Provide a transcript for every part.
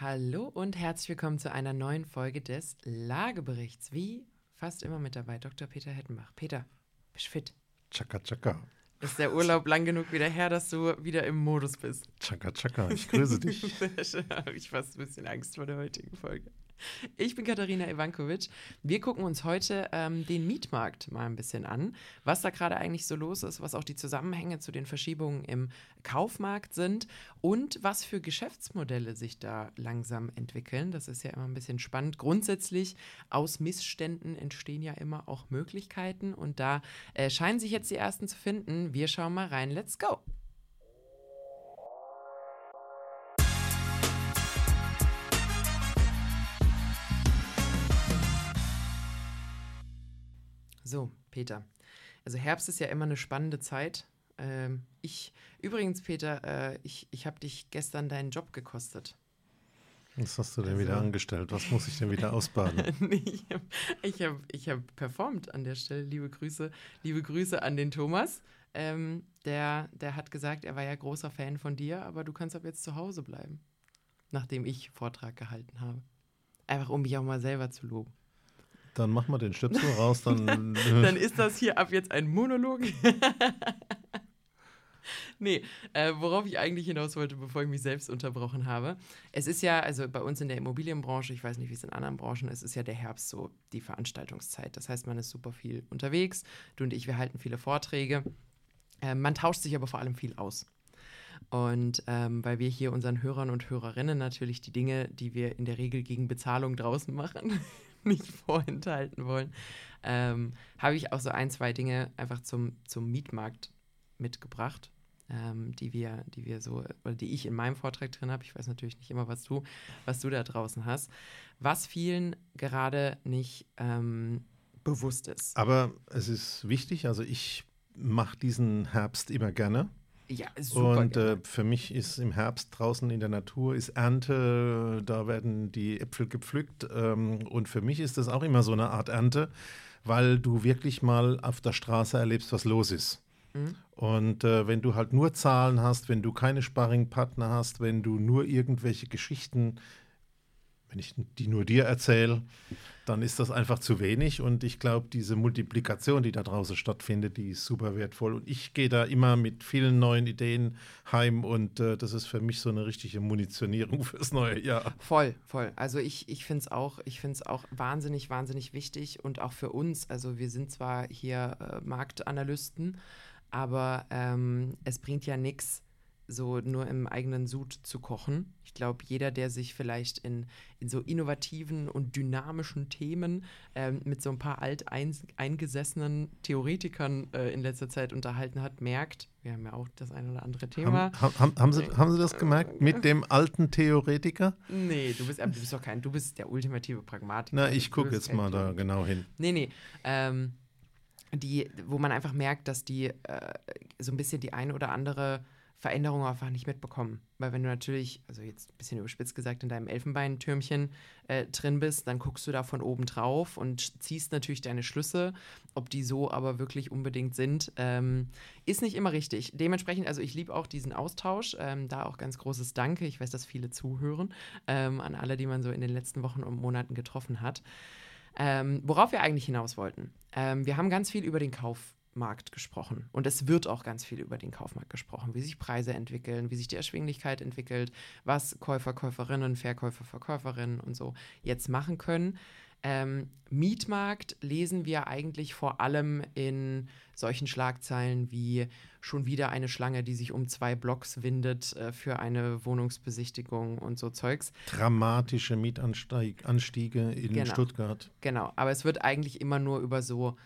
Hallo und herzlich willkommen zu einer neuen Folge des Lageberichts. Wie fast immer mit dabei, Dr. Peter Hettenbach. Peter, bist du fit? Chaka Chaka. Ist der Urlaub lang genug wieder her, dass du wieder im Modus bist? Chaka Chaka, ich grüße dich. Habe ich fast ein bisschen Angst vor der heutigen Folge. Ich bin Katharina Ivankovic. Wir gucken uns heute ähm, den Mietmarkt mal ein bisschen an, was da gerade eigentlich so los ist, was auch die Zusammenhänge zu den Verschiebungen im Kaufmarkt sind und was für Geschäftsmodelle sich da langsam entwickeln. Das ist ja immer ein bisschen spannend. Grundsätzlich aus Missständen entstehen ja immer auch Möglichkeiten und da äh, scheinen sich jetzt die ersten zu finden. Wir schauen mal rein. Let's go! So, Peter. Also Herbst ist ja immer eine spannende Zeit. Ähm, ich, übrigens, Peter, äh, ich, ich habe dich gestern deinen Job gekostet. Was hast du denn also, wieder angestellt? Was muss ich denn wieder ausbaden? ich habe ich hab, ich hab performt an der Stelle. Liebe Grüße, liebe Grüße an den Thomas. Ähm, der, der hat gesagt, er war ja großer Fan von dir, aber du kannst ab jetzt zu Hause bleiben, nachdem ich Vortrag gehalten habe. Einfach um mich auch mal selber zu loben. Dann mach mal den Stöpsel raus, dann. dann ist das hier ab jetzt ein Monolog. nee, äh, worauf ich eigentlich hinaus wollte, bevor ich mich selbst unterbrochen habe. Es ist ja, also bei uns in der Immobilienbranche, ich weiß nicht, wie es in anderen Branchen ist, ist ja der Herbst so die Veranstaltungszeit. Das heißt, man ist super viel unterwegs. Du und ich, wir halten viele Vorträge. Äh, man tauscht sich aber vor allem viel aus. Und ähm, weil wir hier unseren Hörern und Hörerinnen natürlich die Dinge, die wir in der Regel gegen Bezahlung draußen machen, nicht vorenthalten wollen, ähm, habe ich auch so ein, zwei Dinge einfach zum, zum Mietmarkt mitgebracht, ähm, die wir, die wir so, oder die ich in meinem Vortrag drin habe. Ich weiß natürlich nicht immer, was du, was du da draußen hast. Was vielen gerade nicht ähm, bewusst ist. Aber es ist wichtig, also ich mache diesen Herbst immer gerne. Ja, super. Und äh, für mich ist im Herbst draußen in der Natur ist Ernte, da werden die Äpfel gepflückt. Ähm, und für mich ist das auch immer so eine Art Ernte, weil du wirklich mal auf der Straße erlebst, was los ist. Mhm. Und äh, wenn du halt nur Zahlen hast, wenn du keine Sparringpartner hast, wenn du nur irgendwelche Geschichten wenn ich die nur dir erzähle, dann ist das einfach zu wenig. Und ich glaube, diese Multiplikation, die da draußen stattfindet, die ist super wertvoll. Und ich gehe da immer mit vielen neuen Ideen heim und äh, das ist für mich so eine richtige Munitionierung fürs neue Jahr. Voll, voll. Also ich, ich finde es auch, auch wahnsinnig, wahnsinnig wichtig und auch für uns. Also wir sind zwar hier äh, Marktanalysten, aber ähm, es bringt ja nichts so nur im eigenen Sud zu kochen. Ich glaube, jeder, der sich vielleicht in, in so innovativen und dynamischen Themen ähm, mit so ein paar alteingesessenen Theoretikern äh, in letzter Zeit unterhalten hat, merkt, wir haben ja auch das ein oder andere Thema. Haben, haben, haben, Sie, haben Sie das gemerkt mit dem alten Theoretiker? Nee, du bist, äh, du bist doch kein, du bist der ultimative Pragmatiker. Na, ich gucke jetzt mal da genau hin. Nee, nee. Ähm, die, wo man einfach merkt, dass die äh, so ein bisschen die eine oder andere Veränderungen einfach nicht mitbekommen. Weil wenn du natürlich, also jetzt ein bisschen überspitzt gesagt, in deinem Elfenbeintürmchen äh, drin bist, dann guckst du da von oben drauf und ziehst natürlich deine Schlüsse. Ob die so aber wirklich unbedingt sind, ähm, ist nicht immer richtig. Dementsprechend, also ich liebe auch diesen Austausch. Ähm, da auch ganz großes Danke. Ich weiß, dass viele zuhören. Ähm, an alle, die man so in den letzten Wochen und Monaten getroffen hat. Ähm, worauf wir eigentlich hinaus wollten. Ähm, wir haben ganz viel über den Kauf Markt gesprochen. Und es wird auch ganz viel über den Kaufmarkt gesprochen, wie sich Preise entwickeln, wie sich die Erschwinglichkeit entwickelt, was Käufer, Käuferinnen, Verkäufer, Verkäuferinnen und so jetzt machen können. Ähm, Mietmarkt lesen wir eigentlich vor allem in solchen Schlagzeilen wie schon wieder eine Schlange, die sich um zwei Blocks windet äh, für eine Wohnungsbesichtigung und so Zeugs. Dramatische Mietanstiege in genau. Stuttgart. Genau, aber es wird eigentlich immer nur über so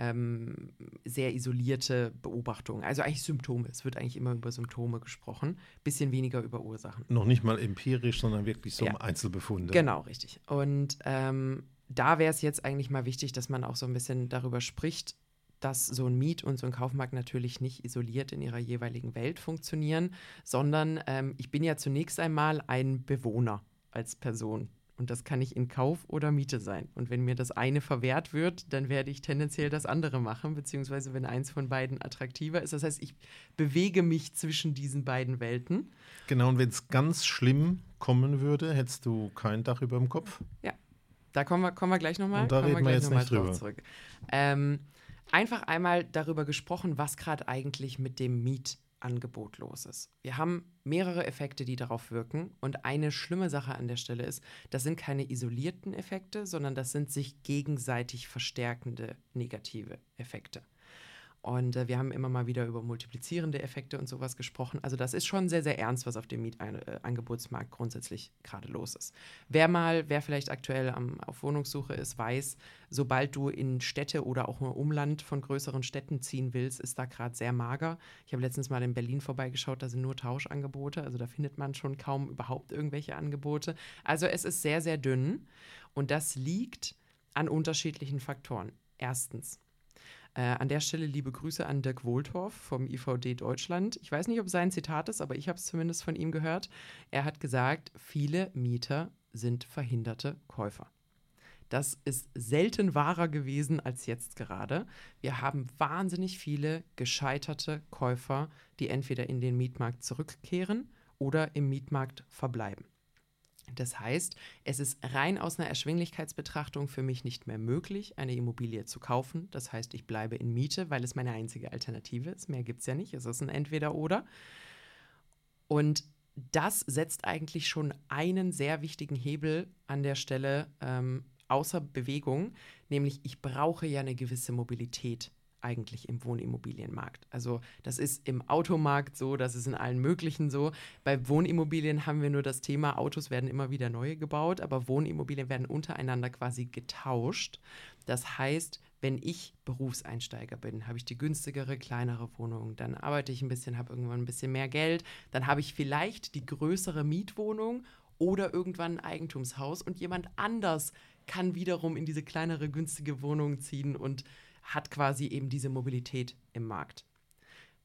ähm, sehr isolierte Beobachtungen. Also eigentlich Symptome. Es wird eigentlich immer über Symptome gesprochen, bisschen weniger über Ursachen. Noch nicht mal empirisch, sondern wirklich so ja. Einzelbefunde. Genau, richtig. Und ähm, da wäre es jetzt eigentlich mal wichtig, dass man auch so ein bisschen darüber spricht, dass so ein Miet- und so ein Kaufmarkt natürlich nicht isoliert in ihrer jeweiligen Welt funktionieren, sondern ähm, ich bin ja zunächst einmal ein Bewohner als Person Und das kann ich in Kauf oder Miete sein. Und wenn mir das eine verwehrt wird, dann werde ich tendenziell das andere machen, beziehungsweise wenn eins von beiden attraktiver ist. Das heißt, ich bewege mich zwischen diesen beiden Welten. Genau, und wenn es ganz schlimm kommen würde, hättest du kein Dach über dem Kopf. Ja, da kommen wir, kommen wir gleich nochmal. Da reden wir jetzt nicht drüber. Zurück. Ähm, einfach einmal darüber gesprochen, was gerade eigentlich mit dem Miet Angebot los ist. Wir haben mehrere Effekte, die darauf wirken. Und eine schlimme Sache an der Stelle ist, das sind keine isolierten Effekte, sondern das sind sich gegenseitig verstärkende negative Effekte. Und äh, wir haben immer mal wieder über multiplizierende Effekte und sowas gesprochen. Also das ist schon sehr, sehr ernst, was auf dem Mietangebotsmarkt grundsätzlich gerade los ist. Wer mal, wer vielleicht aktuell am, auf Wohnungssuche ist, weiß, sobald du in Städte oder auch im Umland von größeren Städten ziehen willst, ist da gerade sehr mager. Ich habe letztens mal in Berlin vorbeigeschaut, da sind nur Tauschangebote. Also da findet man schon kaum überhaupt irgendwelche Angebote. Also es ist sehr, sehr dünn. Und das liegt an unterschiedlichen Faktoren. Erstens, äh, an der Stelle liebe Grüße an Dirk Wohltorf vom IVD Deutschland. Ich weiß nicht, ob sein Zitat ist, aber ich habe es zumindest von ihm gehört. Er hat gesagt, viele Mieter sind verhinderte Käufer. Das ist selten wahrer gewesen als jetzt gerade. Wir haben wahnsinnig viele gescheiterte Käufer, die entweder in den Mietmarkt zurückkehren oder im Mietmarkt verbleiben. Das heißt, es ist rein aus einer Erschwinglichkeitsbetrachtung für mich nicht mehr möglich, eine Immobilie zu kaufen. Das heißt, ich bleibe in Miete, weil es meine einzige Alternative ist. Mehr gibt es ja nicht. Es ist ein Entweder-Oder. Und das setzt eigentlich schon einen sehr wichtigen Hebel an der Stelle ähm, außer Bewegung, nämlich ich brauche ja eine gewisse Mobilität eigentlich im Wohnimmobilienmarkt. Also das ist im Automarkt so, das ist in allen möglichen so. Bei Wohnimmobilien haben wir nur das Thema, Autos werden immer wieder neue gebaut, aber Wohnimmobilien werden untereinander quasi getauscht. Das heißt, wenn ich Berufseinsteiger bin, habe ich die günstigere, kleinere Wohnung, dann arbeite ich ein bisschen, habe irgendwann ein bisschen mehr Geld, dann habe ich vielleicht die größere Mietwohnung oder irgendwann ein Eigentumshaus und jemand anders kann wiederum in diese kleinere, günstige Wohnung ziehen und hat quasi eben diese Mobilität im Markt.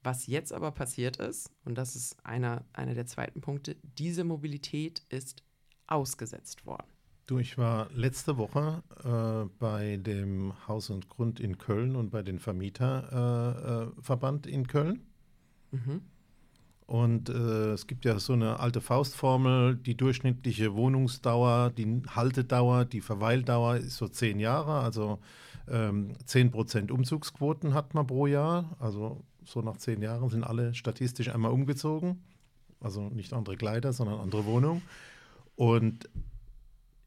Was jetzt aber passiert ist, und das ist einer, einer der zweiten Punkte, diese Mobilität ist ausgesetzt worden. Du, ich war letzte Woche äh, bei dem Haus und Grund in Köln und bei den Vermieterverband äh, äh, in Köln. Mhm. Und äh, es gibt ja so eine alte Faustformel, die durchschnittliche Wohnungsdauer, die Haltedauer, die Verweildauer ist so zehn Jahre. Also ähm, 10% Umzugsquoten hat man pro Jahr. Also so nach zehn Jahren sind alle statistisch einmal umgezogen. Also nicht andere Kleider, sondern andere Wohnung. Und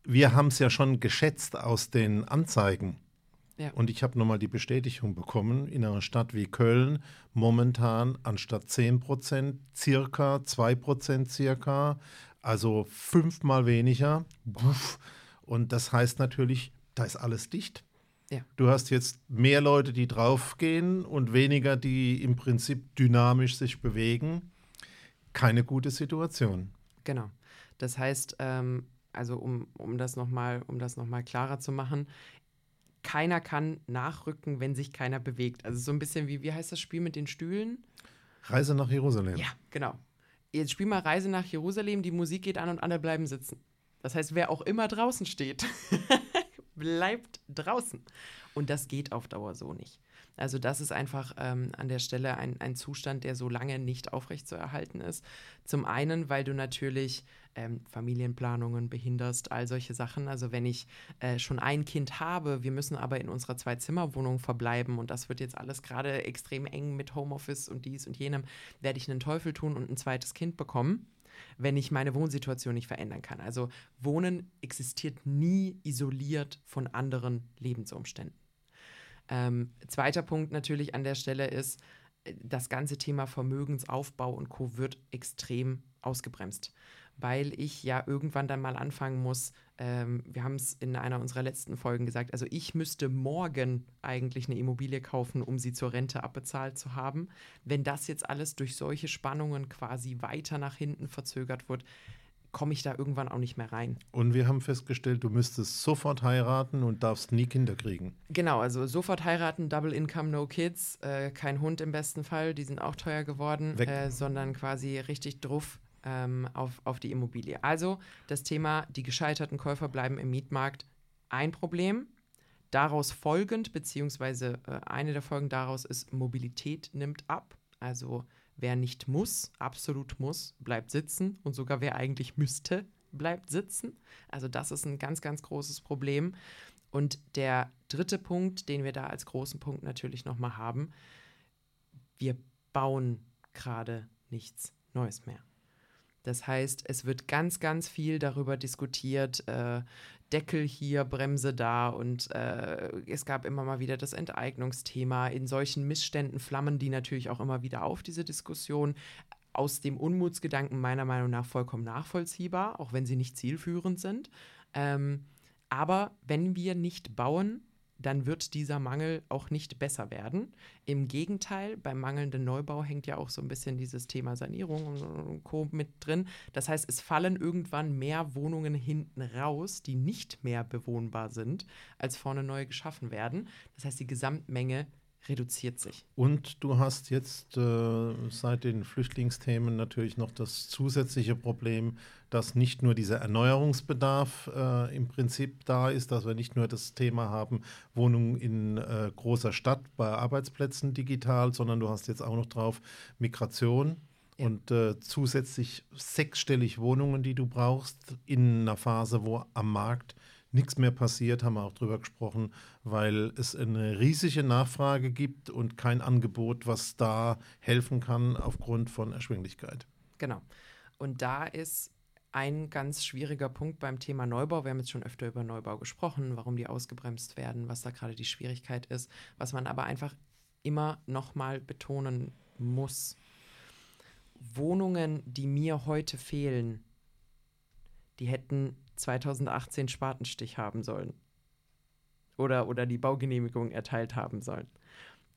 wir haben es ja schon geschätzt aus den Anzeigen. Ja. Und ich habe nochmal die Bestätigung bekommen, in einer Stadt wie Köln momentan anstatt 10 Prozent circa 2 Prozent circa, also fünfmal weniger. Und das heißt natürlich, da ist alles dicht. Ja. Du hast jetzt mehr Leute, die draufgehen und weniger, die im Prinzip dynamisch sich bewegen. Keine gute Situation. Genau. Das heißt, ähm, also um, um das nochmal um noch klarer zu machen, keiner kann nachrücken, wenn sich keiner bewegt. Also so ein bisschen wie, wie heißt das Spiel mit den Stühlen? Reise nach Jerusalem. Ja, genau. Jetzt spiel mal Reise nach Jerusalem, die Musik geht an und alle bleiben sitzen. Das heißt, wer auch immer draußen steht, bleibt draußen. Und das geht auf Dauer so nicht. Also das ist einfach ähm, an der Stelle ein, ein Zustand, der so lange nicht aufrechtzuerhalten ist. Zum einen, weil du natürlich ähm, Familienplanungen behinderst, all solche Sachen. Also wenn ich äh, schon ein Kind habe, wir müssen aber in unserer Zwei-Zimmer-Wohnung verbleiben und das wird jetzt alles gerade extrem eng mit Homeoffice und dies und jenem, werde ich einen Teufel tun und ein zweites Kind bekommen wenn ich meine Wohnsituation nicht verändern kann. Also Wohnen existiert nie isoliert von anderen Lebensumständen. Ähm, zweiter Punkt natürlich an der Stelle ist, äh, das ganze Thema Vermögensaufbau und Co. wird extrem ausgebremst, weil ich ja irgendwann dann mal anfangen muss, ähm, wir haben es in einer unserer letzten Folgen gesagt, also ich müsste morgen eigentlich eine Immobilie kaufen, um sie zur Rente abbezahlt zu haben. Wenn das jetzt alles durch solche Spannungen quasi weiter nach hinten verzögert wird, komme ich da irgendwann auch nicht mehr rein. Und wir haben festgestellt, du müsstest sofort heiraten und darfst nie Kinder kriegen. Genau, also sofort heiraten, Double Income, No Kids, äh, kein Hund im besten Fall, die sind auch teuer geworden, äh, sondern quasi richtig drauf ähm, auf, auf die Immobilie. Also das Thema, die gescheiterten Käufer bleiben im Mietmarkt ein Problem. Daraus folgend, beziehungsweise äh, eine der Folgen daraus ist, Mobilität nimmt ab. Also wer nicht muss, absolut muss, bleibt sitzen und sogar wer eigentlich müsste, bleibt sitzen. Also das ist ein ganz, ganz großes Problem. Und der dritte Punkt, den wir da als großen Punkt natürlich nochmal haben, wir bauen gerade nichts Neues mehr. Das heißt, es wird ganz, ganz viel darüber diskutiert, äh, Deckel hier, Bremse da und äh, es gab immer mal wieder das Enteignungsthema. In solchen Missständen flammen die natürlich auch immer wieder auf, diese Diskussion. Aus dem Unmutsgedanken meiner Meinung nach vollkommen nachvollziehbar, auch wenn sie nicht zielführend sind. Ähm, aber wenn wir nicht bauen, dann wird dieser Mangel auch nicht besser werden. Im Gegenteil, beim mangelnden Neubau hängt ja auch so ein bisschen dieses Thema Sanierung und Co. mit drin. Das heißt, es fallen irgendwann mehr Wohnungen hinten raus, die nicht mehr bewohnbar sind, als vorne neu geschaffen werden. Das heißt, die Gesamtmenge reduziert sich. Und du hast jetzt äh, seit den Flüchtlingsthemen natürlich noch das zusätzliche Problem, dass nicht nur dieser Erneuerungsbedarf äh, im Prinzip da ist, dass wir nicht nur das Thema haben, Wohnungen in äh, großer Stadt bei Arbeitsplätzen digital, sondern du hast jetzt auch noch drauf Migration. Ja. Und äh, zusätzlich sechsstellig Wohnungen, die du brauchst, in einer Phase, wo am Markt nichts mehr passiert, haben wir auch drüber gesprochen, weil es eine riesige Nachfrage gibt und kein Angebot, was da helfen kann aufgrund von Erschwinglichkeit. Genau. Und da ist ein ganz schwieriger Punkt beim Thema Neubau. Wir haben jetzt schon öfter über Neubau gesprochen, warum die ausgebremst werden, was da gerade die Schwierigkeit ist, was man aber einfach immer nochmal betonen muss. Wohnungen, die mir heute fehlen, die hätten 2018 Spatenstich haben sollen. Oder, oder die Baugenehmigung erteilt haben sollen.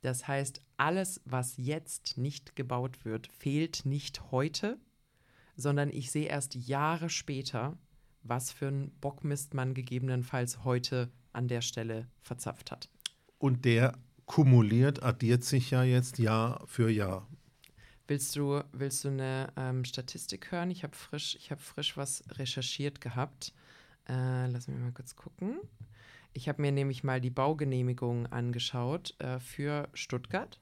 Das heißt, alles, was jetzt nicht gebaut wird, fehlt nicht heute, sondern ich sehe erst Jahre später, was für ein Bockmist man gegebenenfalls heute an der Stelle verzapft hat. Und der kumuliert, addiert sich ja jetzt Jahr für Jahr. Willst du, willst du eine ähm, Statistik hören? Ich habe frisch, hab frisch was recherchiert gehabt. Äh, lass mich mal kurz gucken. Ich habe mir nämlich mal die Baugenehmigung angeschaut äh, für Stuttgart.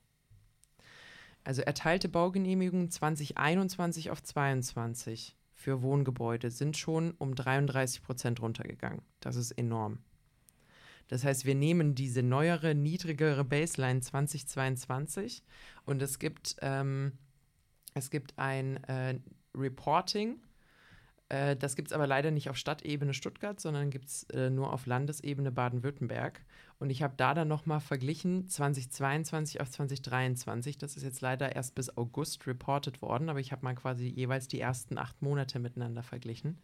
Also erteilte Baugenehmigungen 2021 auf 22 für Wohngebäude sind schon um 33 Prozent runtergegangen. Das ist enorm. Das heißt, wir nehmen diese neuere, niedrigere Baseline 2022 und es gibt ähm, es gibt ein äh, Reporting. Äh, das gibt es aber leider nicht auf Stadtebene Stuttgart, sondern gibt es äh, nur auf Landesebene Baden-Württemberg. Und ich habe da dann nochmal verglichen 2022 auf 2023. Das ist jetzt leider erst bis August reported worden, aber ich habe mal quasi jeweils die ersten acht Monate miteinander verglichen.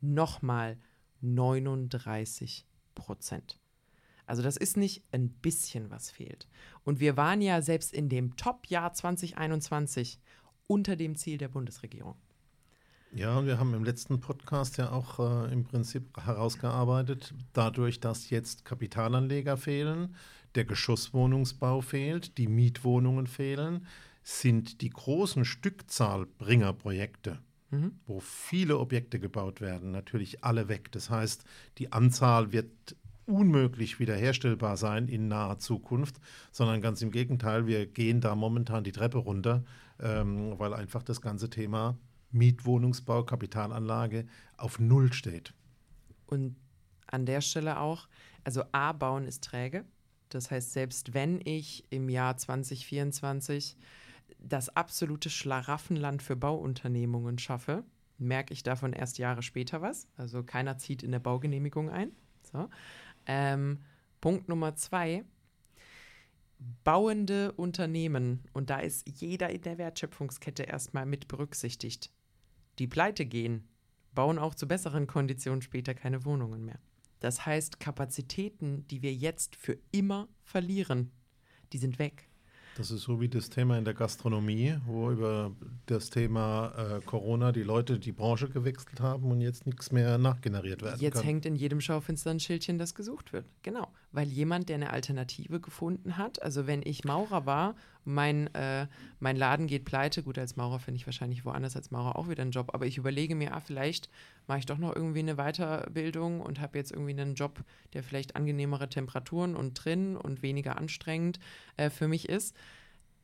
Nochmal 39 Prozent. Also das ist nicht ein bisschen was fehlt. Und wir waren ja selbst in dem Top-Jahr 2021 unter dem Ziel der Bundesregierung. Ja, wir haben im letzten Podcast ja auch äh, im Prinzip herausgearbeitet, dadurch, dass jetzt Kapitalanleger fehlen, der Geschosswohnungsbau fehlt, die Mietwohnungen fehlen, sind die großen Stückzahlbringerprojekte, mhm. wo viele Objekte gebaut werden, natürlich alle weg. Das heißt, die Anzahl wird unmöglich wiederherstellbar sein in naher Zukunft, sondern ganz im Gegenteil, wir gehen da momentan die Treppe runter, ähm, weil einfach das ganze Thema Mietwohnungsbau, Kapitalanlage auf Null steht. Und an der Stelle auch, also A, bauen ist träge. Das heißt, selbst wenn ich im Jahr 2024 das absolute Schlaraffenland für Bauunternehmungen schaffe, merke ich davon erst Jahre später was. Also keiner zieht in der Baugenehmigung ein. So. Ähm, Punkt Nummer zwei, bauende Unternehmen, und da ist jeder in der Wertschöpfungskette erstmal mit berücksichtigt, die pleite gehen, bauen auch zu besseren Konditionen später keine Wohnungen mehr. Das heißt, Kapazitäten, die wir jetzt für immer verlieren, die sind weg. Das ist so wie das Thema in der Gastronomie, wo über das Thema äh, Corona die Leute die Branche gewechselt haben und jetzt nichts mehr nachgeneriert werden jetzt kann. hängt in jedem Schaufenster ein Schildchen, das gesucht wird. Genau. Weil jemand, der eine Alternative gefunden hat, also wenn ich Maurer war mein, äh, mein Laden geht pleite. Gut, als Maurer finde ich wahrscheinlich woanders als Maurer auch wieder einen Job, aber ich überlege mir, ah, vielleicht mache ich doch noch irgendwie eine Weiterbildung und habe jetzt irgendwie einen Job, der vielleicht angenehmere Temperaturen und drin und weniger anstrengend äh, für mich ist.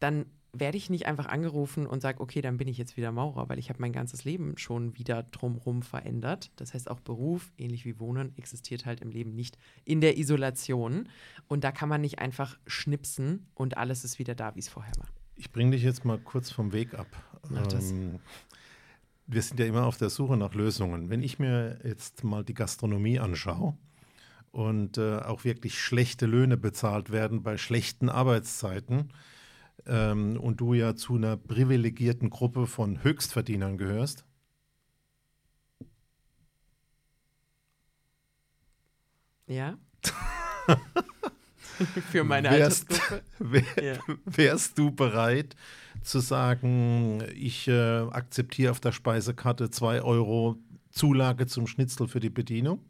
Dann werde ich nicht einfach angerufen und sage, okay, dann bin ich jetzt wieder Maurer, weil ich habe mein ganzes Leben schon wieder drumherum verändert. Das heißt, auch Beruf, ähnlich wie Wohnen, existiert halt im Leben nicht in der Isolation. Und da kann man nicht einfach schnipsen und alles ist wieder da, wie es vorher war. Ich bringe dich jetzt mal kurz vom Weg ab. Mach das. Ähm, wir sind ja immer auf der Suche nach Lösungen. Wenn ich mir jetzt mal die Gastronomie anschaue und äh, auch wirklich schlechte Löhne bezahlt werden bei schlechten Arbeitszeiten, ähm, und du ja zu einer privilegierten Gruppe von Höchstverdienern gehörst? Ja. Für meine wärst, Altersgruppe. Wär, Ja. Wärst du bereit zu sagen, ich äh, akzeptiere auf der Speisekarte 2 Euro Zulage zum Schnitzel für die Bedienung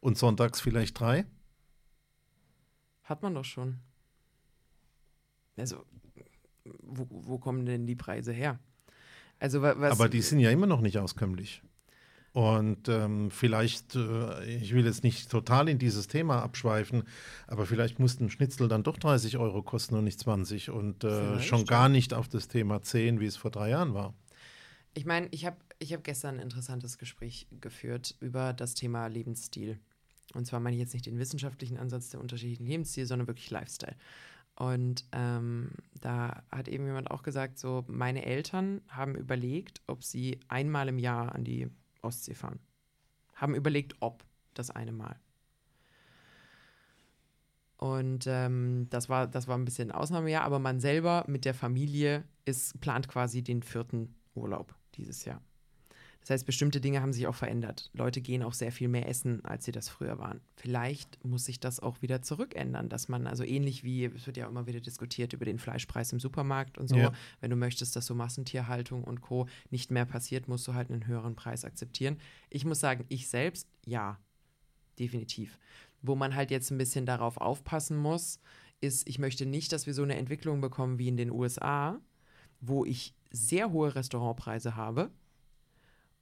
und sonntags vielleicht drei? Hat man doch schon. Also, wo, wo kommen denn die Preise her? Also, wa- was. Aber die sind ja immer noch nicht auskömmlich. Und ähm, vielleicht, äh, ich will jetzt nicht total in dieses Thema abschweifen, aber vielleicht mussten ein Schnitzel dann doch 30 Euro kosten und nicht 20 und äh, schon gar nicht auf das Thema 10, wie es vor drei Jahren war. Ich meine, ich habe ich hab gestern ein interessantes Gespräch geführt über das Thema Lebensstil. Und zwar meine ich jetzt nicht den wissenschaftlichen Ansatz der unterschiedlichen Lebensstile, sondern wirklich Lifestyle. Und ähm, da hat eben jemand auch gesagt, so meine Eltern haben überlegt, ob sie einmal im Jahr an die Ostsee fahren. Haben überlegt, ob das eine Mal. Und ähm, das, war, das war ein bisschen Ausnahmejahr, aber man selber mit der Familie ist, plant quasi den vierten Urlaub dieses Jahr. Das heißt, bestimmte Dinge haben sich auch verändert. Leute gehen auch sehr viel mehr essen, als sie das früher waren. Vielleicht muss sich das auch wieder zurückändern, dass man, also ähnlich wie, es wird ja immer wieder diskutiert über den Fleischpreis im Supermarkt und so, Ja. wenn du möchtest, dass so Massentierhaltung und Co. nicht mehr passiert, musst du halt einen höheren Preis akzeptieren. Ich muss sagen, ich selbst, ja, definitiv. Wo man halt jetzt ein bisschen darauf aufpassen muss, ist, ich möchte nicht, dass wir so eine Entwicklung bekommen wie in den USA, wo ich sehr hohe Restaurantpreise habe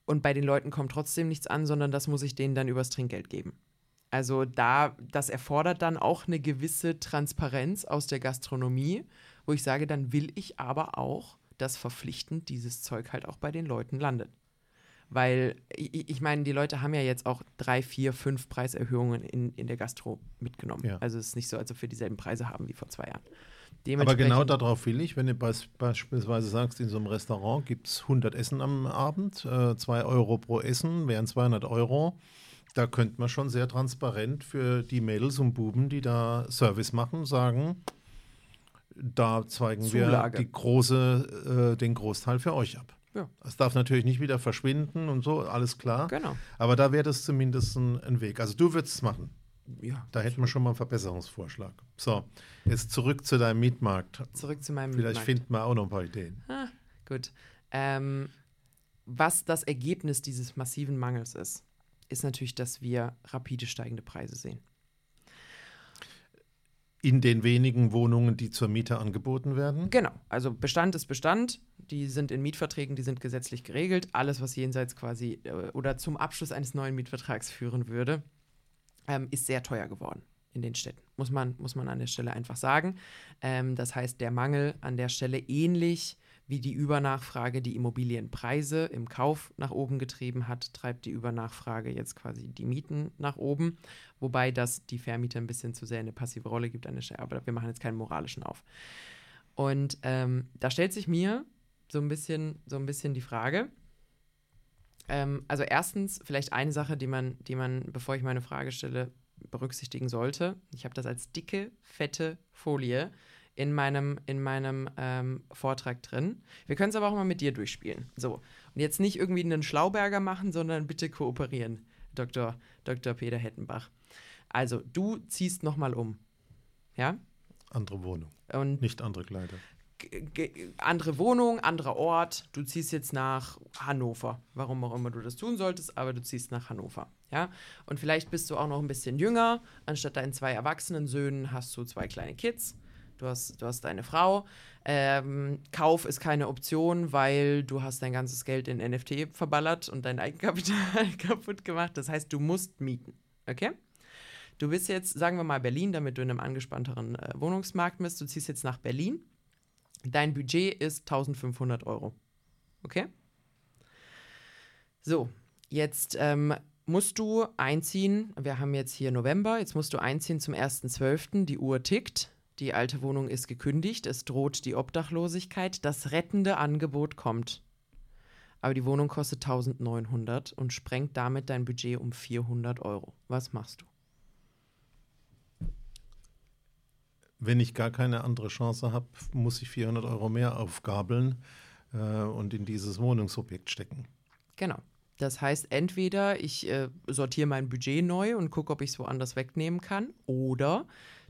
und bei den Leuten kommt trotzdem nichts an, sondern das muss ich denen dann übers Trinkgeld geben. Also da, das erfordert dann auch eine gewisse Transparenz aus der Gastronomie, wo ich sage, dann will ich aber auch, dass verpflichtend dieses Zeug halt auch bei den Leuten landet. Weil ich, ich meine, die Leute haben ja jetzt auch drei, vier, fünf Preiserhöhungen in, in der Gastro mitgenommen. Ja. Also es ist nicht so, als ob wir dieselben Preise haben wie vor zwei Jahren. Aber genau darauf will ich, wenn du beis- beispielsweise sagst, in so einem Restaurant gibt es 100 Essen am Abend, 2 Euro pro Essen wären 200 Euro. Da könnte man schon sehr transparent für die Mädels und Buben, die da Service machen, sagen, da zeigen Zulage. wir die große, äh, den Großteil für euch ab. Ja. Es darf natürlich nicht wieder verschwinden und so, alles klar. Genau. Aber da wäre das zumindest ein, ein Weg. Also du würdest es machen. Ja. Da hätten wir schon mal einen Verbesserungsvorschlag. So, jetzt zurück zu deinem Mietmarkt. Zurück zu meinem Vielleicht Markt. finden wir auch noch ein paar Ideen. Ah, gut. Ähm, was das Ergebnis dieses massiven Mangels ist, ist natürlich, dass wir rapide steigende Preise sehen. In den wenigen Wohnungen, die zur Miete angeboten werden. Genau, also Bestand ist Bestand, die sind in Mietverträgen, die sind gesetzlich geregelt. Alles, was jenseits quasi äh, oder zum Abschluss eines neuen Mietvertrags führen würde, ähm, ist sehr teuer geworden in den Städten. Muss man, muss man an der Stelle einfach sagen. Ähm, das heißt, der Mangel an der Stelle ähnlich wie die Übernachfrage die Immobilienpreise im Kauf nach oben getrieben hat, treibt die Übernachfrage jetzt quasi die Mieten nach oben. Wobei das die Vermieter ein bisschen zu sehr eine passive Rolle gibt an der Stelle. Aber wir machen jetzt keinen moralischen auf. Und ähm, da stellt sich mir so ein bisschen, so ein bisschen die Frage. Ähm, also erstens vielleicht eine Sache, die man, die man, bevor ich meine Frage stelle, berücksichtigen sollte. Ich habe das als dicke, fette Folie in meinem, in meinem ähm, Vortrag drin. Wir können es aber auch mal mit dir durchspielen. So. Und jetzt nicht irgendwie einen Schlauberger machen, sondern bitte kooperieren, Dr. Dr. Peter Hettenbach. Also, du ziehst nochmal um. Ja? Andere Wohnung, Und nicht andere Kleider. Andere Wohnung, anderer Ort. Du ziehst jetzt nach Hannover. Warum auch immer du das tun solltest, aber du ziehst nach Hannover. Ja? Und vielleicht bist du auch noch ein bisschen jünger. Anstatt deinen zwei erwachsenen Söhnen hast du zwei kleine Kids. Du hast, du hast deine Frau. Ähm, Kauf ist keine Option, weil du hast dein ganzes Geld in NFT verballert und dein Eigenkapital kaputt gemacht. Das heißt, du musst mieten. Okay? Du bist jetzt, sagen wir mal, Berlin, damit du in einem angespannteren äh, Wohnungsmarkt bist. Du ziehst jetzt nach Berlin. Dein Budget ist 1500 Euro. Okay? So, jetzt ähm, musst du einziehen. Wir haben jetzt hier November. Jetzt musst du einziehen zum 1.12. Die Uhr tickt. Die alte Wohnung ist gekündigt. Es droht die Obdachlosigkeit. Das rettende Angebot kommt. Aber die Wohnung kostet 1900 und sprengt damit dein Budget um 400 Euro. Was machst du? Wenn ich gar keine andere Chance habe, muss ich 400 Euro mehr aufgabeln äh, und in dieses Wohnungsobjekt stecken. Genau. Das heißt, entweder ich äh, sortiere mein Budget neu und gucke, ob ich es woanders wegnehmen kann, oder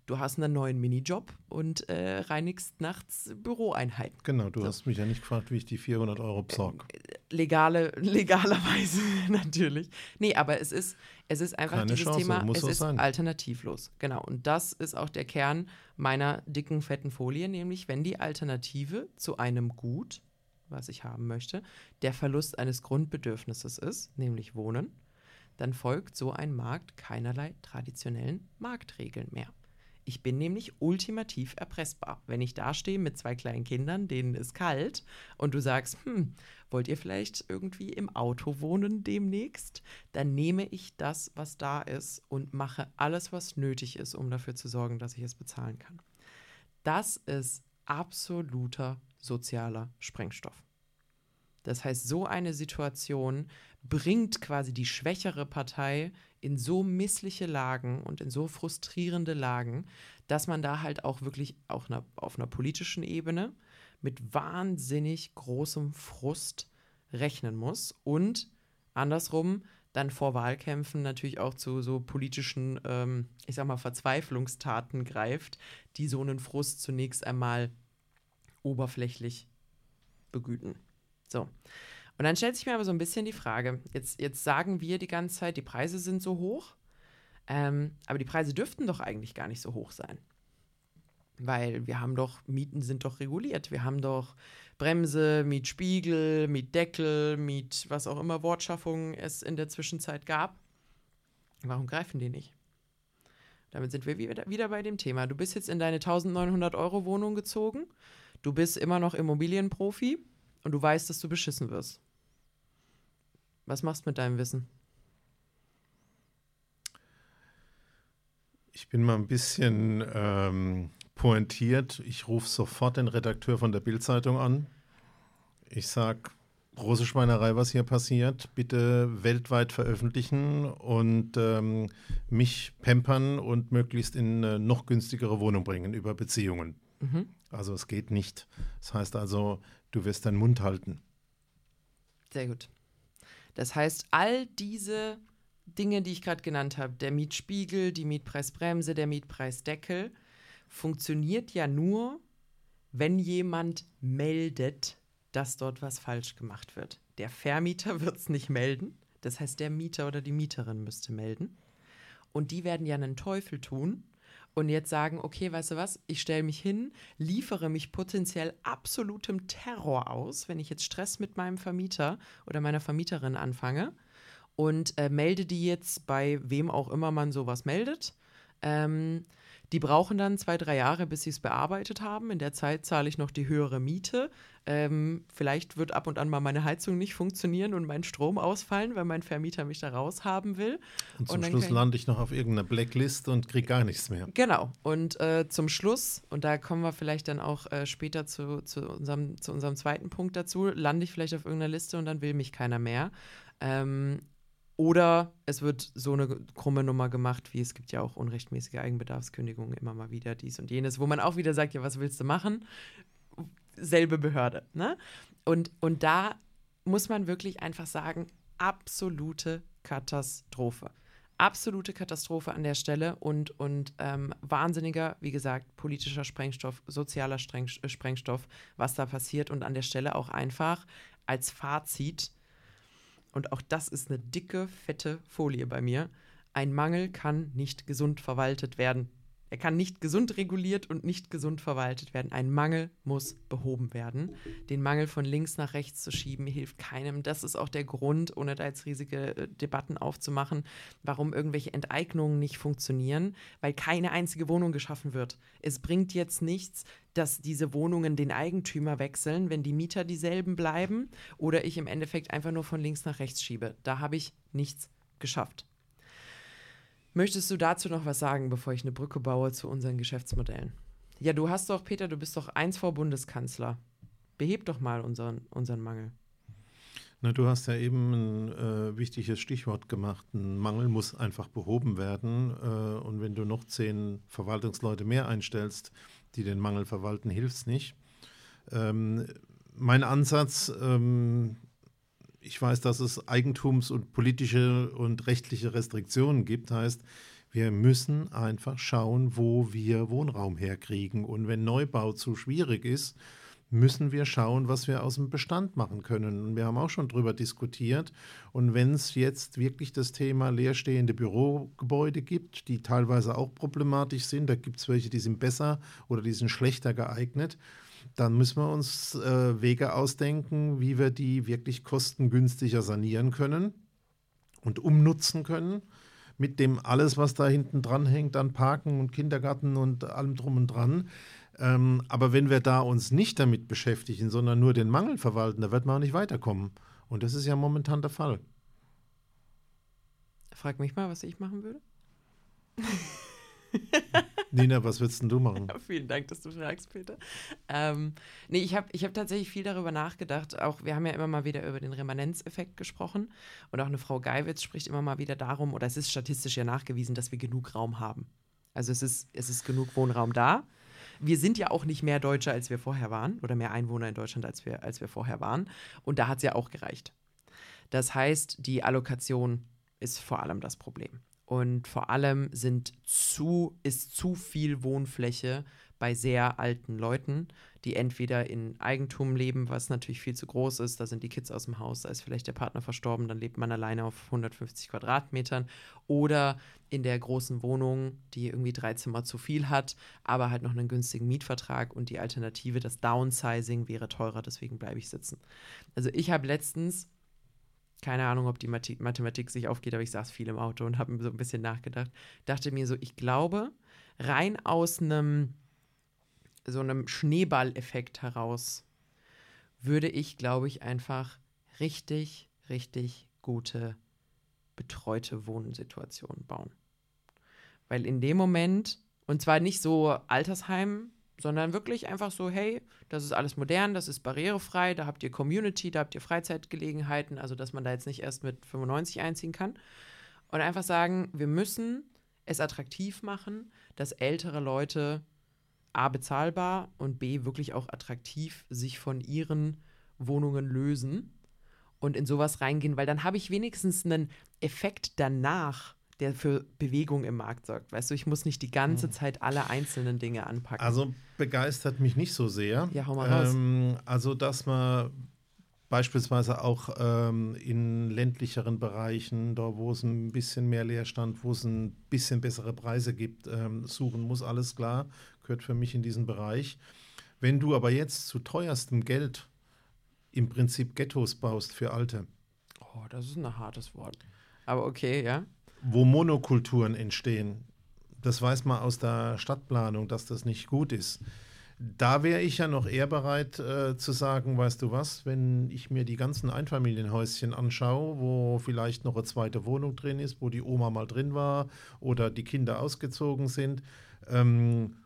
du hast einen neuen Minijob und äh, reinigst nachts Büroeinheiten. Genau, du so. hast mich ja nicht gefragt, wie ich die 400 Euro besorge. Legale, legalerweise natürlich. Nee, aber es ist, es ist einfach Keine dieses Chance, Thema, muss es ist sein. alternativlos. Genau. Und das ist auch der Kern meiner dicken, fetten Folie, nämlich wenn die Alternative zu einem Gut, was ich haben möchte, der Verlust eines Grundbedürfnisses ist, nämlich Wohnen, dann folgt so ein Markt keinerlei traditionellen Marktregeln mehr. Ich bin nämlich ultimativ erpressbar. Wenn ich dastehe mit zwei kleinen Kindern, denen ist kalt, und du sagst, hm, wollt ihr vielleicht irgendwie im Auto wohnen demnächst? Dann nehme ich das, was da ist, und mache alles, was nötig ist, um dafür zu sorgen, dass ich es bezahlen kann. Das ist absoluter sozialer Sprengstoff. Das heißt, so eine Situation bringt quasi die schwächere Partei in so missliche Lagen und in so frustrierende Lagen, dass man da halt auch wirklich auch na, auf einer politischen Ebene mit wahnsinnig großem Frust rechnen muss und andersrum dann vor Wahlkämpfen natürlich auch zu so politischen, ähm, ich sag mal, Verzweiflungstaten greift, die so einen Frust zunächst einmal oberflächlich begüten. So. Und dann stellt sich mir aber so ein bisschen die Frage, jetzt, jetzt sagen wir die ganze Zeit, die Preise sind so hoch, ähm, aber die Preise dürften doch eigentlich gar nicht so hoch sein. Weil wir haben doch, Mieten sind doch reguliert. Wir haben doch Bremse, Mietspiegel, Mietdeckel, Miet, was auch immer Wortschaffungen es in der Zwischenzeit gab. Warum greifen die nicht? Damit sind wir wieder, wieder bei dem Thema. Du bist jetzt in deine 1900 Euro Wohnung gezogen. Du bist immer noch Immobilienprofi und du weißt, dass du beschissen wirst. Was machst du mit deinem Wissen? Ich bin mal ein bisschen ähm, pointiert. Ich rufe sofort den Redakteur von der Bildzeitung an. Ich sage, große Schweinerei, was hier passiert. Bitte weltweit veröffentlichen und ähm, mich pampern und möglichst in eine noch günstigere Wohnung bringen über Beziehungen. Mhm. Also es geht nicht. Das heißt also, du wirst deinen Mund halten. Sehr gut. Das heißt, all diese Dinge, die ich gerade genannt habe, der Mietspiegel, die Mietpreisbremse, der Mietpreisdeckel, funktioniert ja nur, wenn jemand meldet, dass dort was falsch gemacht wird. Der Vermieter wird es nicht melden. Das heißt, der Mieter oder die Mieterin müsste melden. Und die werden ja einen Teufel tun und jetzt sagen, okay, weißt du was, ich stelle mich hin, liefere mich potenziell absolutem Terror aus, wenn ich jetzt Stress mit meinem Vermieter oder meiner Vermieterin anfange und äh, melde die jetzt bei wem auch immer man sowas meldet. Ähm, die brauchen dann zwei, drei Jahre, bis sie es bearbeitet haben. In der Zeit zahle ich noch die höhere Miete. Ähm, vielleicht wird ab und an mal meine Heizung nicht funktionieren und mein Strom ausfallen, weil mein Vermieter mich da raus haben will. Und zum dann Schluss ich- lande ich noch auf irgendeiner Blacklist und kriege gar nichts mehr. Genau. Und äh, zum Schluss, und da kommen wir vielleicht dann auch äh, später zu, zu, unserem, zu unserem zweiten Punkt dazu, lande ich vielleicht auf irgendeiner Liste und dann will mich keiner mehr. Ähm, oder es wird so eine krumme Nummer gemacht, wie es gibt ja auch unrechtmäßige Eigenbedarfskündigungen immer mal wieder, dies und jenes, wo man auch wieder sagt, ja, was willst du machen? Selbe Behörde. Ne? Und, und da muss man wirklich einfach sagen, absolute Katastrophe. Absolute Katastrophe an der Stelle und, und ähm, wahnsinniger, wie gesagt, politischer Sprengstoff, sozialer Sprengstoff, was da passiert und an der Stelle auch einfach als Fazit, und auch das ist eine dicke, fette Folie bei mir, ein Mangel kann nicht gesund verwaltet werden. Er kann nicht gesund reguliert und nicht gesund verwaltet werden. Ein Mangel muss behoben werden. Den Mangel von links nach rechts zu schieben, hilft keinem. Das ist auch der Grund, ohne da jetzt riesige äh, Debatten aufzumachen, warum irgendwelche Enteignungen nicht funktionieren, weil keine einzige Wohnung geschaffen wird. Es bringt jetzt nichts, dass diese Wohnungen den Eigentümer wechseln, wenn die Mieter dieselben bleiben oder ich im Endeffekt einfach nur von links nach rechts schiebe. Da habe ich nichts geschafft. Möchtest du dazu noch was sagen, bevor ich eine Brücke baue zu unseren Geschäftsmodellen? Ja, du hast doch, Peter, du bist doch eins vor Bundeskanzler. Beheb doch mal unseren, unseren Mangel. Na, du hast ja eben ein äh, wichtiges Stichwort gemacht. Ein Mangel muss einfach behoben werden. Äh, und wenn du noch zehn Verwaltungsleute mehr einstellst, die den Mangel verwalten, hilft es nicht. Ähm, mein Ansatz ähm, ich weiß, dass es Eigentums- und politische und rechtliche Restriktionen gibt, heißt, wir müssen einfach schauen, wo wir Wohnraum herkriegen. Und wenn Neubau zu schwierig ist, müssen wir schauen, was wir aus dem Bestand machen können. Und wir haben auch schon darüber diskutiert. Und wenn es jetzt wirklich das Thema leerstehende Bürogebäude gibt, die teilweise auch problematisch sind, da gibt es welche, die sind besser oder die sind schlechter geeignet, dann müssen wir uns äh, Wege ausdenken, wie wir die wirklich kostengünstiger sanieren können und umnutzen können. Mit dem alles, was da hinten dran hängt, an Parken und Kindergarten und allem drum und dran. Ähm, aber wenn wir da uns nicht damit beschäftigen, sondern nur den Mangel verwalten, da wird man auch nicht weiterkommen. Und das ist ja momentan der Fall. Frag mich mal, was ich machen würde. Nina, was würdest du machen? Ja, vielen Dank, dass du fragst, Peter. Ähm, nee, ich habe ich hab tatsächlich viel darüber nachgedacht. Auch wir haben ja immer mal wieder über den Remanenzeffekt gesprochen. Und auch eine Frau Geiwitz spricht immer mal wieder darum, oder es ist statistisch ja nachgewiesen, dass wir genug Raum haben. Also es ist, es ist genug Wohnraum da. Wir sind ja auch nicht mehr Deutsche, als wir vorher waren, oder mehr Einwohner in Deutschland, als wir, als wir vorher waren. Und da hat es ja auch gereicht. Das heißt, die Allokation ist vor allem das Problem. Und vor allem sind zu, ist zu viel Wohnfläche bei sehr alten Leuten, die entweder in Eigentum leben, was natürlich viel zu groß ist, da sind die Kids aus dem Haus, da ist vielleicht der Partner verstorben, dann lebt man alleine auf 150 Quadratmetern, oder in der großen Wohnung, die irgendwie drei Zimmer zu viel hat, aber halt noch einen günstigen Mietvertrag. Und die Alternative, das Downsizing wäre teurer, deswegen bleibe ich sitzen. Also ich habe letztens keine Ahnung, ob die Mathematik sich aufgeht, aber ich saß viel im Auto und habe so ein bisschen nachgedacht. Dachte mir so, ich glaube, rein aus einem so einem Schneeballeffekt heraus würde ich, glaube ich, einfach richtig, richtig gute betreute Wohnsituationen bauen. Weil in dem Moment, und zwar nicht so Altersheim sondern wirklich einfach so, hey, das ist alles modern, das ist barrierefrei, da habt ihr Community, da habt ihr Freizeitgelegenheiten, also dass man da jetzt nicht erst mit 95 einziehen kann. Und einfach sagen, wir müssen es attraktiv machen, dass ältere Leute A bezahlbar und B wirklich auch attraktiv sich von ihren Wohnungen lösen und in sowas reingehen, weil dann habe ich wenigstens einen Effekt danach, der für Bewegung im Markt sorgt. Weißt du, ich muss nicht die ganze hm. Zeit alle einzelnen Dinge anpacken. Also begeistert mich nicht so sehr. Ja, hau mal raus. Ähm, also, dass man beispielsweise auch ähm, in ländlicheren Bereichen, da wo es ein bisschen mehr Leerstand, wo es ein bisschen bessere Preise gibt, ähm, suchen muss, alles klar, gehört für mich in diesen Bereich. Wenn du aber jetzt zu teuerstem Geld im Prinzip Ghettos baust für Alte. Oh, das ist ein hartes Wort. Aber okay, ja wo Monokulturen entstehen. Das weiß man aus der Stadtplanung, dass das nicht gut ist. Da wäre ich ja noch eher bereit äh, zu sagen, weißt du was, wenn ich mir die ganzen Einfamilienhäuschen anschaue, wo vielleicht noch eine zweite Wohnung drin ist, wo die Oma mal drin war oder die Kinder ausgezogen sind, ähm,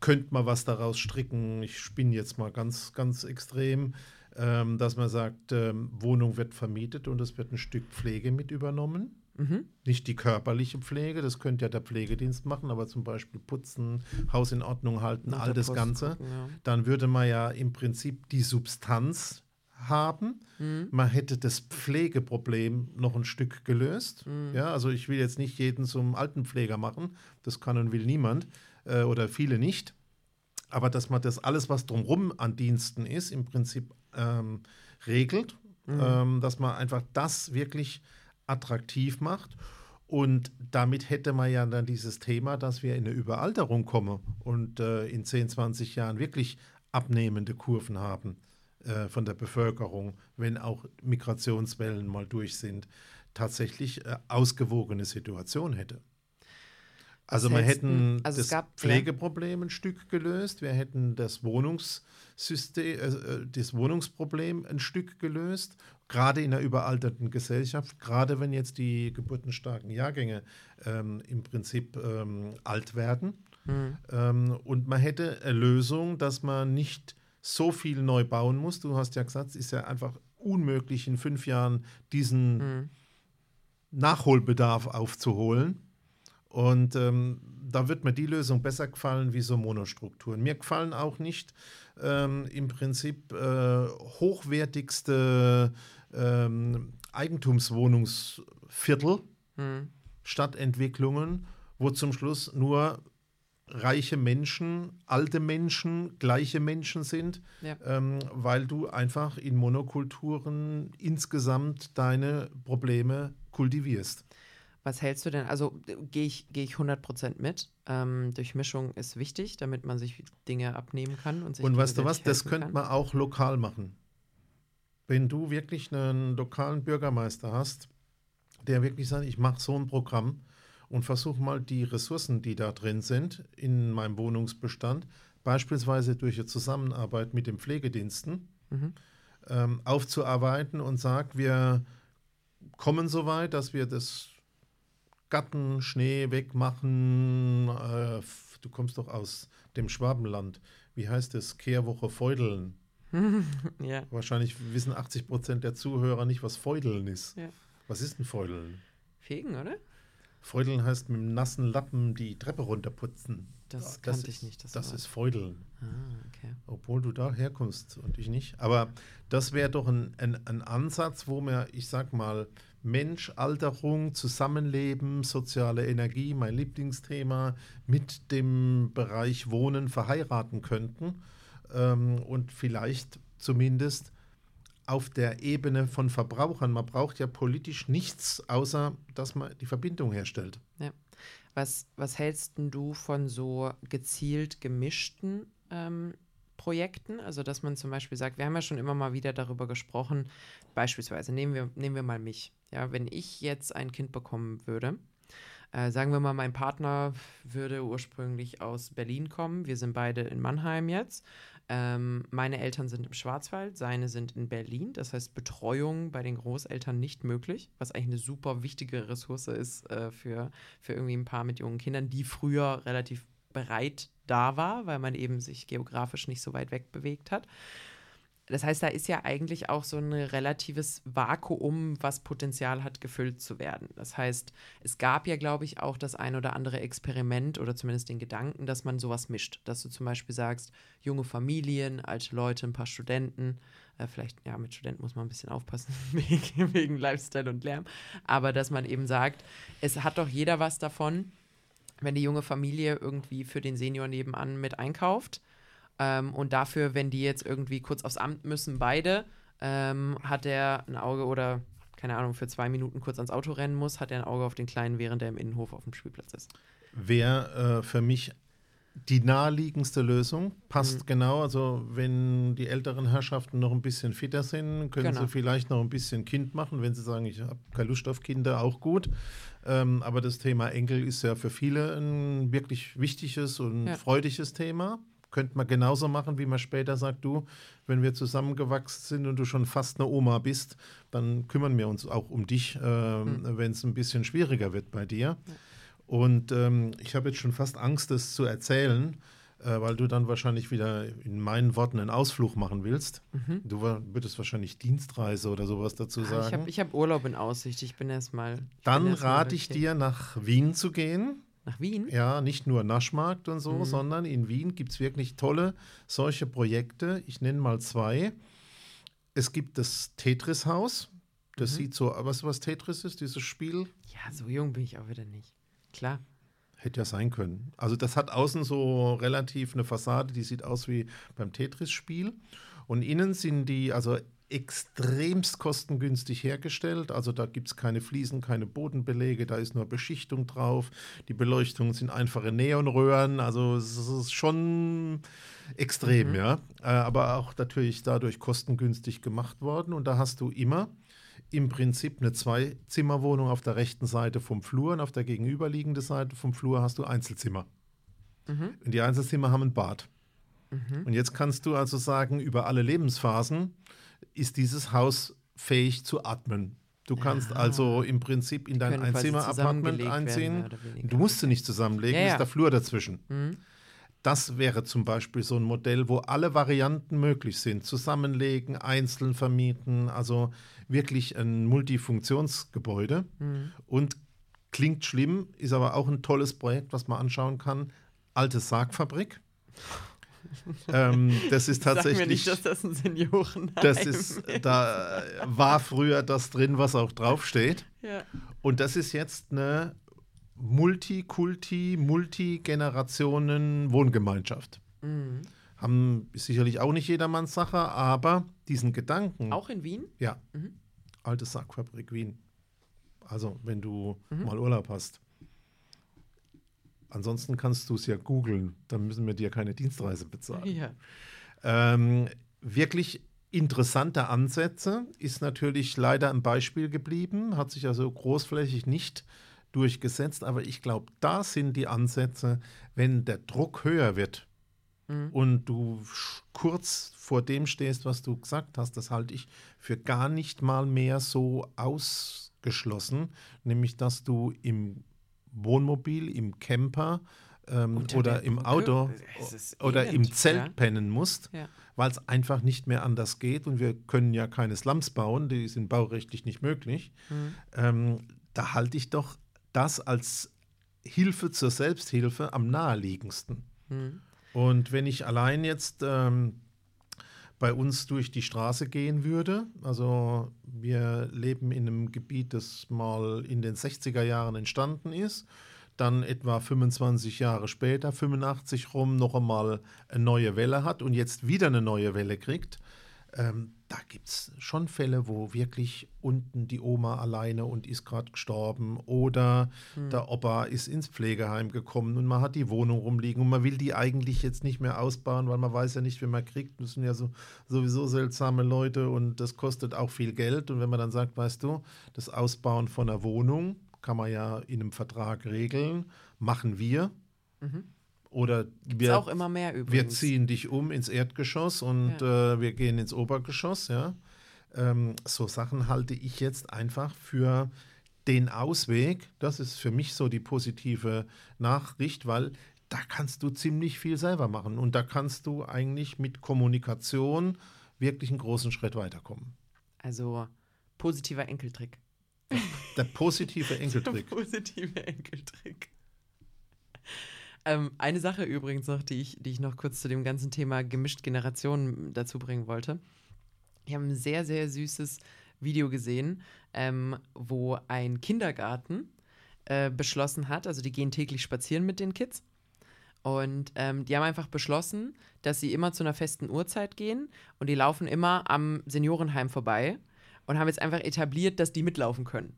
könnte man was daraus stricken. Ich spinne jetzt mal ganz, ganz extrem, ähm, dass man sagt, ähm, Wohnung wird vermietet und es wird ein Stück Pflege mit übernommen. Mhm. Nicht die körperliche Pflege, das könnte ja der Pflegedienst machen, aber zum Beispiel putzen, Haus in Ordnung halten, all das Post Ganze. Gucken, ja. Dann würde man ja im Prinzip die Substanz haben. Mhm. Man hätte das Pflegeproblem noch ein Stück gelöst. Mhm. Ja, also ich will jetzt nicht jeden zum Altenpfleger machen, das kann und will niemand äh, oder viele nicht. Aber dass man das alles, was drumherum an Diensten ist, im Prinzip ähm, regelt, mhm. ähm, dass man einfach das wirklich attraktiv macht. Und damit hätte man ja dann dieses Thema, dass wir in eine Überalterung kommen und äh, in 10, 20 Jahren wirklich abnehmende Kurven haben äh, von der Bevölkerung, wenn auch Migrationswellen mal durch sind, tatsächlich äh, ausgewogene Situation hätte. Also wir hätten also das gab, Pflegeproblem ja. ein Stück gelöst, wir hätten das Wohnungssystem, äh, äh, das Wohnungsproblem ein Stück gelöst, gerade in einer überalterten Gesellschaft, gerade wenn jetzt die geburtenstarken Jahrgänge ähm, im Prinzip ähm, alt werden. Mhm. Ähm, und man hätte eine Lösung, dass man nicht so viel neu bauen muss. Du hast ja gesagt, es ist ja einfach unmöglich, in fünf Jahren diesen mhm. Nachholbedarf aufzuholen. Und ähm, da wird mir die Lösung besser gefallen wie so Monostrukturen. Mir gefallen auch nicht ähm, im Prinzip äh, hochwertigste ähm, Eigentumswohnungsviertel, hm. Stadtentwicklungen, wo zum Schluss nur reiche Menschen, alte Menschen, gleiche Menschen sind, ja. ähm, weil du einfach in Monokulturen insgesamt deine Probleme kultivierst. Was hältst du denn? Also gehe ich, geh ich 100% mit. Ähm, Durchmischung ist wichtig, damit man sich Dinge abnehmen kann. Und, sich und weißt du was, das könnte man auch lokal machen. Wenn du wirklich einen lokalen Bürgermeister hast, der wirklich sagt, ich mache so ein Programm und versuche mal die Ressourcen, die da drin sind in meinem Wohnungsbestand, beispielsweise durch eine Zusammenarbeit mit den Pflegediensten, mhm. ähm, aufzuarbeiten und sagt, wir kommen so weit, dass wir das Gatten, Schnee wegmachen. Äh, du kommst doch aus dem Schwabenland. Wie heißt es? Kehrwoche Feudeln. ja. Wahrscheinlich wissen 80 Prozent der Zuhörer nicht, was Feudeln ist. Ja. Was ist ein Feudeln? Fegen, oder? Feudeln heißt mit einem nassen Lappen die Treppe runterputzen. Das, das kannte ist, ich nicht. Das, das ist Feudeln. Ah, okay. Obwohl du da herkommst und ich nicht. Aber das wäre doch ein, ein, ein Ansatz, wo wir, ich sag mal, Mensch, Alterung, Zusammenleben, soziale Energie, mein Lieblingsthema, mit dem Bereich Wohnen verheiraten könnten ähm, und vielleicht zumindest auf der Ebene von Verbrauchern. Man braucht ja politisch nichts, außer dass man die Verbindung herstellt. Ja. Was, was hältst du von so gezielt gemischten ähm, Projekten. Also, dass man zum Beispiel sagt, wir haben ja schon immer mal wieder darüber gesprochen, beispielsweise nehmen wir, nehmen wir mal mich. Ja, wenn ich jetzt ein Kind bekommen würde, äh, sagen wir mal, mein Partner würde ursprünglich aus Berlin kommen. Wir sind beide in Mannheim jetzt. Ähm, meine Eltern sind im Schwarzwald, seine sind in Berlin. Das heißt, Betreuung bei den Großeltern nicht möglich, was eigentlich eine super wichtige Ressource ist äh, für, für irgendwie ein Paar mit jungen Kindern, die früher relativ bereit da war, weil man eben sich geografisch nicht so weit weg bewegt hat. Das heißt, da ist ja eigentlich auch so ein relatives Vakuum, was Potenzial hat, gefüllt zu werden. Das heißt, es gab ja, glaube ich, auch das ein oder andere Experiment oder zumindest den Gedanken, dass man sowas mischt. Dass du zum Beispiel sagst, junge Familien, alte Leute, ein paar Studenten. Äh, vielleicht, ja, mit Studenten muss man ein bisschen aufpassen, wegen, wegen Lifestyle und Lärm. Aber dass man eben sagt, es hat doch jeder was davon, wenn die junge Familie irgendwie für den Senior nebenan mit einkauft. Ähm, und dafür, wenn die jetzt irgendwie kurz aufs Amt müssen, beide, ähm, hat er ein Auge oder, keine Ahnung, für zwei Minuten kurz ans Auto rennen muss, hat er ein Auge auf den Kleinen, während er im Innenhof auf dem Spielplatz ist. Wäre äh, für mich die naheliegendste Lösung. Passt mhm. genau. Also, wenn die älteren Herrschaften noch ein bisschen fitter sind, können genau. sie vielleicht noch ein bisschen Kind machen. Wenn sie sagen, ich habe keine Lust auf Kinder, auch gut. Ähm, aber das Thema Enkel ist ja für viele ein wirklich wichtiges und ja. freudiges Thema. Könnte man genauso machen, wie man später sagt, du, wenn wir zusammengewachsen sind und du schon fast eine Oma bist, dann kümmern wir uns auch um dich, ähm, mhm. wenn es ein bisschen schwieriger wird bei dir. Ja. Und ähm, ich habe jetzt schon fast Angst, das zu erzählen, äh, weil du dann wahrscheinlich wieder in meinen Worten einen Ausflug machen willst. Mhm. Du würdest wahrscheinlich Dienstreise oder sowas dazu sagen. Ich habe hab Urlaub in Aussicht. Ich bin erstmal. Dann erst rate ich dir, nach Wien zu gehen. Nach Wien? Ja, nicht nur Naschmarkt und so, mhm. sondern in Wien gibt es wirklich tolle solche Projekte. Ich nenne mal zwei. Es gibt das Tetris-Haus. Das mhm. sieht so, was was Tetris ist, dieses Spiel? Ja, so jung bin ich auch wieder nicht. Klar. Hätte ja sein können. Also das hat außen so relativ eine Fassade, die sieht aus wie beim Tetris-Spiel. Und innen sind die also extremst kostengünstig hergestellt. Also da gibt es keine Fliesen, keine Bodenbelege, da ist nur Beschichtung drauf. Die Beleuchtungen sind einfache Neonröhren. Also es ist schon extrem, mhm. ja. Äh, aber auch natürlich dadurch kostengünstig gemacht worden. Und da hast du immer im Prinzip eine Zwei-Zimmer-Wohnung auf der rechten Seite vom Flur und auf der gegenüberliegenden Seite vom Flur hast du Einzelzimmer. Mhm. Und die Einzelzimmer haben ein Bad. Mhm. Und jetzt kannst du also sagen, über alle Lebensphasen ist dieses Haus fähig zu atmen. Du kannst ja. also im Prinzip in dein Einzimmer-Apartment einziehen. Du musst sie nicht zusammenlegen, ja, ja. ist der Flur dazwischen. Mhm. Das wäre zum Beispiel so ein Modell, wo alle Varianten möglich sind. Zusammenlegen, einzeln vermieten, also wirklich ein Multifunktionsgebäude. Mhm. Und klingt schlimm, ist aber auch ein tolles Projekt, was man anschauen kann. Alte Sargfabrik ähm, das ist tatsächlich. Sag mir nicht, dass das ein Seniorenheim das ist. Da war früher das drin, was auch draufsteht. Ja. Und das ist jetzt eine Multikulti, Multigenerationen-Wohngemeinschaft. Mhm. Haben sicherlich auch nicht jedermanns Sache, aber diesen Gedanken. Auch in Wien? Ja. Mhm. Alte Sackfabrik Wien. Also, wenn du mhm. mal Urlaub hast. Ansonsten kannst du es ja googeln, dann müssen wir dir keine Dienstreise bezahlen. Ja. Ähm, wirklich interessante Ansätze, ist natürlich leider ein Beispiel geblieben, hat sich also großflächig nicht durchgesetzt, aber ich glaube, da sind die Ansätze, wenn der Druck höher wird mhm. und du kurz vor dem stehst, was du gesagt hast, das halte ich für gar nicht mal mehr so ausgeschlossen, nämlich dass du im Wohnmobil, im Camper ähm, oder im Auto oder elend, im Zelt ja? pennen musst, ja. weil es einfach nicht mehr anders geht und wir können ja keine Slums bauen, die sind baurechtlich nicht möglich. Mhm. Ähm, da halte ich doch das als Hilfe zur Selbsthilfe am naheliegendsten. Mhm. Und wenn ich allein jetzt ähm, bei uns durch die Straße gehen würde, also wir leben in einem Gebiet, das mal in den 60er Jahren entstanden ist, dann etwa 25 Jahre später, 85 rum, noch einmal eine neue Welle hat und jetzt wieder eine neue Welle kriegt, ähm, da gibt es schon Fälle, wo wirklich unten die Oma alleine und ist gerade gestorben oder hm. der Opa ist ins Pflegeheim gekommen und man hat die Wohnung rumliegen und man will die eigentlich jetzt nicht mehr ausbauen, weil man weiß ja nicht, wie man kriegt. Das sind ja so, sowieso seltsame Leute und das kostet auch viel Geld. Und wenn man dann sagt, weißt du, das Ausbauen von einer Wohnung kann man ja in einem Vertrag regeln, machen wir. Mhm. Oder wir, auch immer mehr übrigens. wir ziehen dich um ins Erdgeschoss und ja. äh, wir gehen ins Obergeschoss. Ja? Ähm, so Sachen halte ich jetzt einfach für den Ausweg. Das ist für mich so die positive Nachricht, weil da kannst du ziemlich viel selber machen und da kannst du eigentlich mit Kommunikation wirklich einen großen Schritt weiterkommen. Also positiver Enkeltrick. Der positive Enkeltrick. Der positive Enkeltrick. Ähm, eine Sache übrigens noch, die ich, die ich noch kurz zu dem ganzen Thema gemischt Generationen dazu bringen wollte. Ich habe ein sehr, sehr süßes Video gesehen, ähm, wo ein Kindergarten äh, beschlossen hat, also die gehen täglich spazieren mit den Kids. Und ähm, die haben einfach beschlossen, dass sie immer zu einer festen Uhrzeit gehen und die laufen immer am Seniorenheim vorbei und haben jetzt einfach etabliert, dass die mitlaufen können.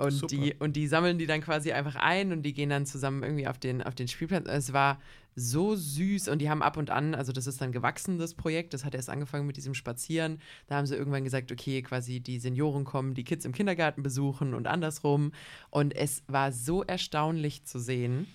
Und die, und die sammeln die dann quasi einfach ein und die gehen dann zusammen irgendwie auf den, auf den Spielplatz. Es war so süß und die haben ab und an, also das ist dann gewachsen, das Projekt, das hat erst angefangen mit diesem Spazieren. Da haben sie irgendwann gesagt, okay, quasi die Senioren kommen, die Kids im Kindergarten besuchen und andersrum. Und es war so erstaunlich zu sehen,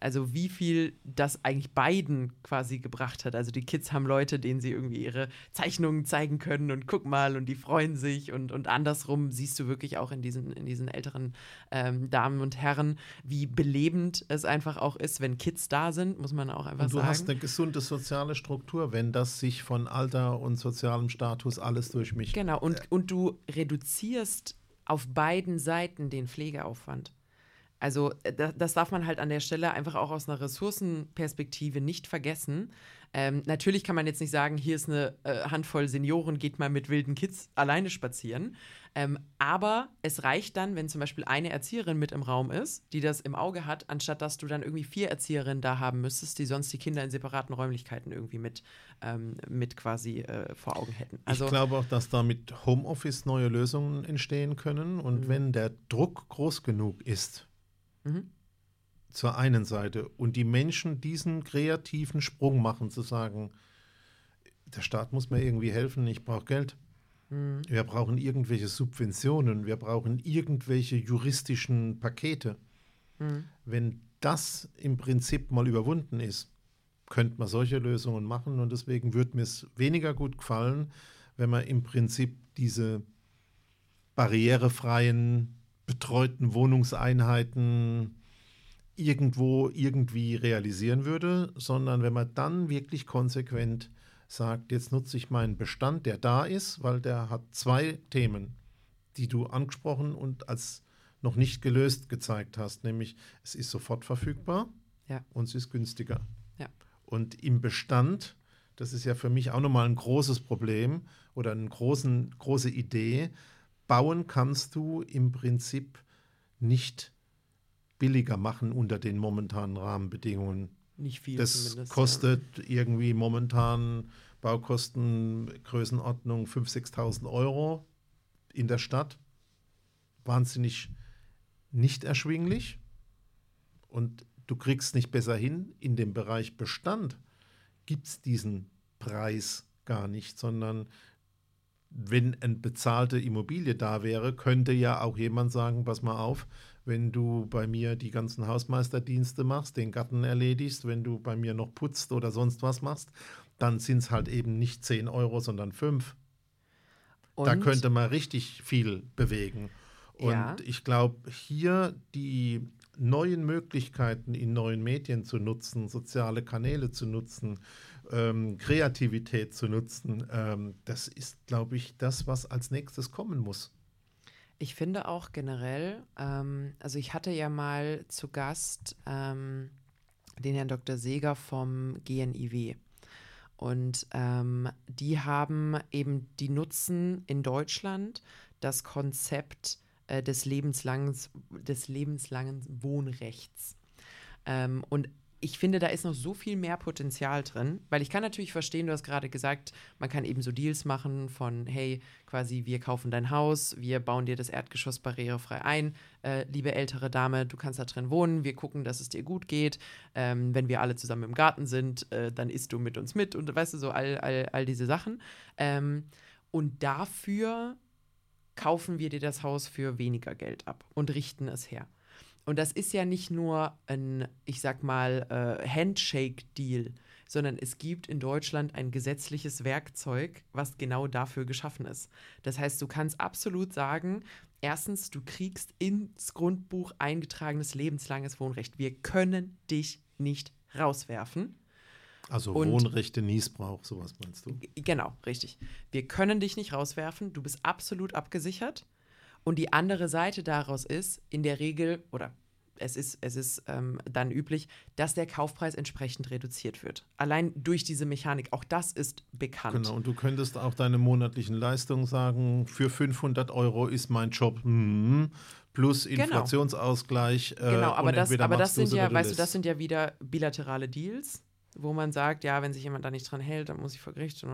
also wie viel das eigentlich beiden quasi gebracht hat. Also die Kids haben Leute, denen sie irgendwie ihre Zeichnungen zeigen können und guck mal und die freuen sich und, und andersrum siehst du wirklich auch in diesen, in diesen älteren ähm, Damen und Herren, wie belebend es einfach auch ist, wenn Kids da sind, muss man auch einfach sagen. Und du sagen. hast eine gesunde soziale Struktur, wenn das sich von Alter und sozialem Status alles durchmischt. Genau, und, und du reduzierst auf beiden Seiten den Pflegeaufwand. Also äh, das, das darf man halt an der Stelle einfach auch aus einer Ressourcenperspektive nicht vergessen. Ähm, natürlich kann man jetzt nicht sagen, hier ist eine äh, Handvoll Senioren, geht mal mit wilden Kids alleine spazieren. Ähm, aber es reicht dann, wenn zum Beispiel eine Erzieherin mit im Raum ist, die das im Auge hat, anstatt dass du dann irgendwie vier Erzieherinnen da haben müsstest, die sonst die Kinder in separaten Räumlichkeiten irgendwie mit, ähm, mit quasi äh, vor Augen hätten. Also, ich glaube auch, dass da mit Homeoffice neue Lösungen entstehen können. Und mhm. wenn der Druck groß genug ist, mhm zur einen Seite und die Menschen diesen kreativen Sprung machen, zu sagen, der Staat muss mir irgendwie helfen, ich brauche Geld. Mhm. Wir brauchen irgendwelche Subventionen, wir brauchen irgendwelche juristischen Pakete. Mhm. Wenn das im Prinzip mal überwunden ist, könnte man solche Lösungen machen und deswegen würde mir es weniger gut gefallen, wenn man im Prinzip diese barrierefreien, betreuten Wohnungseinheiten irgendwo irgendwie realisieren würde, sondern wenn man dann wirklich konsequent sagt, jetzt nutze ich meinen Bestand, der da ist, weil der hat zwei Themen, die du angesprochen und als noch nicht gelöst gezeigt hast, nämlich es ist sofort verfügbar ja. und es ist günstiger. Ja. Und im Bestand, das ist ja für mich auch nochmal ein großes Problem oder eine großen, große Idee, bauen kannst du im Prinzip nicht billiger machen unter den momentanen Rahmenbedingungen. Nicht viel das kostet ja. irgendwie momentan Baukosten Größenordnung 5.000, 6.000 Euro in der Stadt. Wahnsinnig nicht erschwinglich. Und du kriegst nicht besser hin. In dem Bereich Bestand gibt es diesen Preis gar nicht, sondern wenn eine bezahlte Immobilie da wäre, könnte ja auch jemand sagen, pass mal auf, wenn du bei mir die ganzen Hausmeisterdienste machst, den Garten erledigst, wenn du bei mir noch putzt oder sonst was machst, dann sind es halt eben nicht 10 Euro, sondern 5. Da könnte man richtig viel bewegen. Und ja. ich glaube, hier die neuen Möglichkeiten in neuen Medien zu nutzen, soziale Kanäle zu nutzen, ähm, Kreativität zu nutzen, ähm, das ist, glaube ich, das, was als nächstes kommen muss. Ich finde auch generell, ähm, also ich hatte ja mal zu Gast ähm, den Herrn Dr. Seeger vom GNIW. Und ähm, die haben eben, die nutzen in Deutschland das Konzept äh, des, lebenslangen, des lebenslangen Wohnrechts. Ähm, und ich finde, da ist noch so viel mehr Potenzial drin, weil ich kann natürlich verstehen, du hast gerade gesagt, man kann eben so Deals machen von, hey, quasi, wir kaufen dein Haus, wir bauen dir das Erdgeschoss barrierefrei ein, äh, liebe ältere Dame, du kannst da drin wohnen, wir gucken, dass es dir gut geht. Ähm, wenn wir alle zusammen im Garten sind, äh, dann isst du mit uns mit und weißt du, so all, all, all diese Sachen. Ähm, und dafür kaufen wir dir das Haus für weniger Geld ab und richten es her. Und das ist ja nicht nur ein, ich sag mal, äh, Handshake-Deal, sondern es gibt in Deutschland ein gesetzliches Werkzeug, was genau dafür geschaffen ist. Das heißt, du kannst absolut sagen, erstens, du kriegst ins Grundbuch eingetragenes lebenslanges Wohnrecht. Wir können dich nicht rauswerfen. Also und, Wohnrechte, Niesbrauch, sowas meinst du? Genau, richtig. Wir können dich nicht rauswerfen. Du bist absolut abgesichert. Und die andere Seite daraus ist, in der Regel, oder es ist, es ist ähm, dann üblich, dass der Kaufpreis entsprechend reduziert wird. Allein durch diese Mechanik, auch das ist bekannt. Genau, und du könntest auch deine monatlichen Leistungen sagen, für 500 Euro ist mein Job hm, plus genau. Inflationsausgleich. Genau, äh, genau aber, das, aber das sind ja, weißt du, das sind ja wieder bilaterale Deals wo man sagt, ja, wenn sich jemand da nicht dran hält, dann muss ich vor Gericht.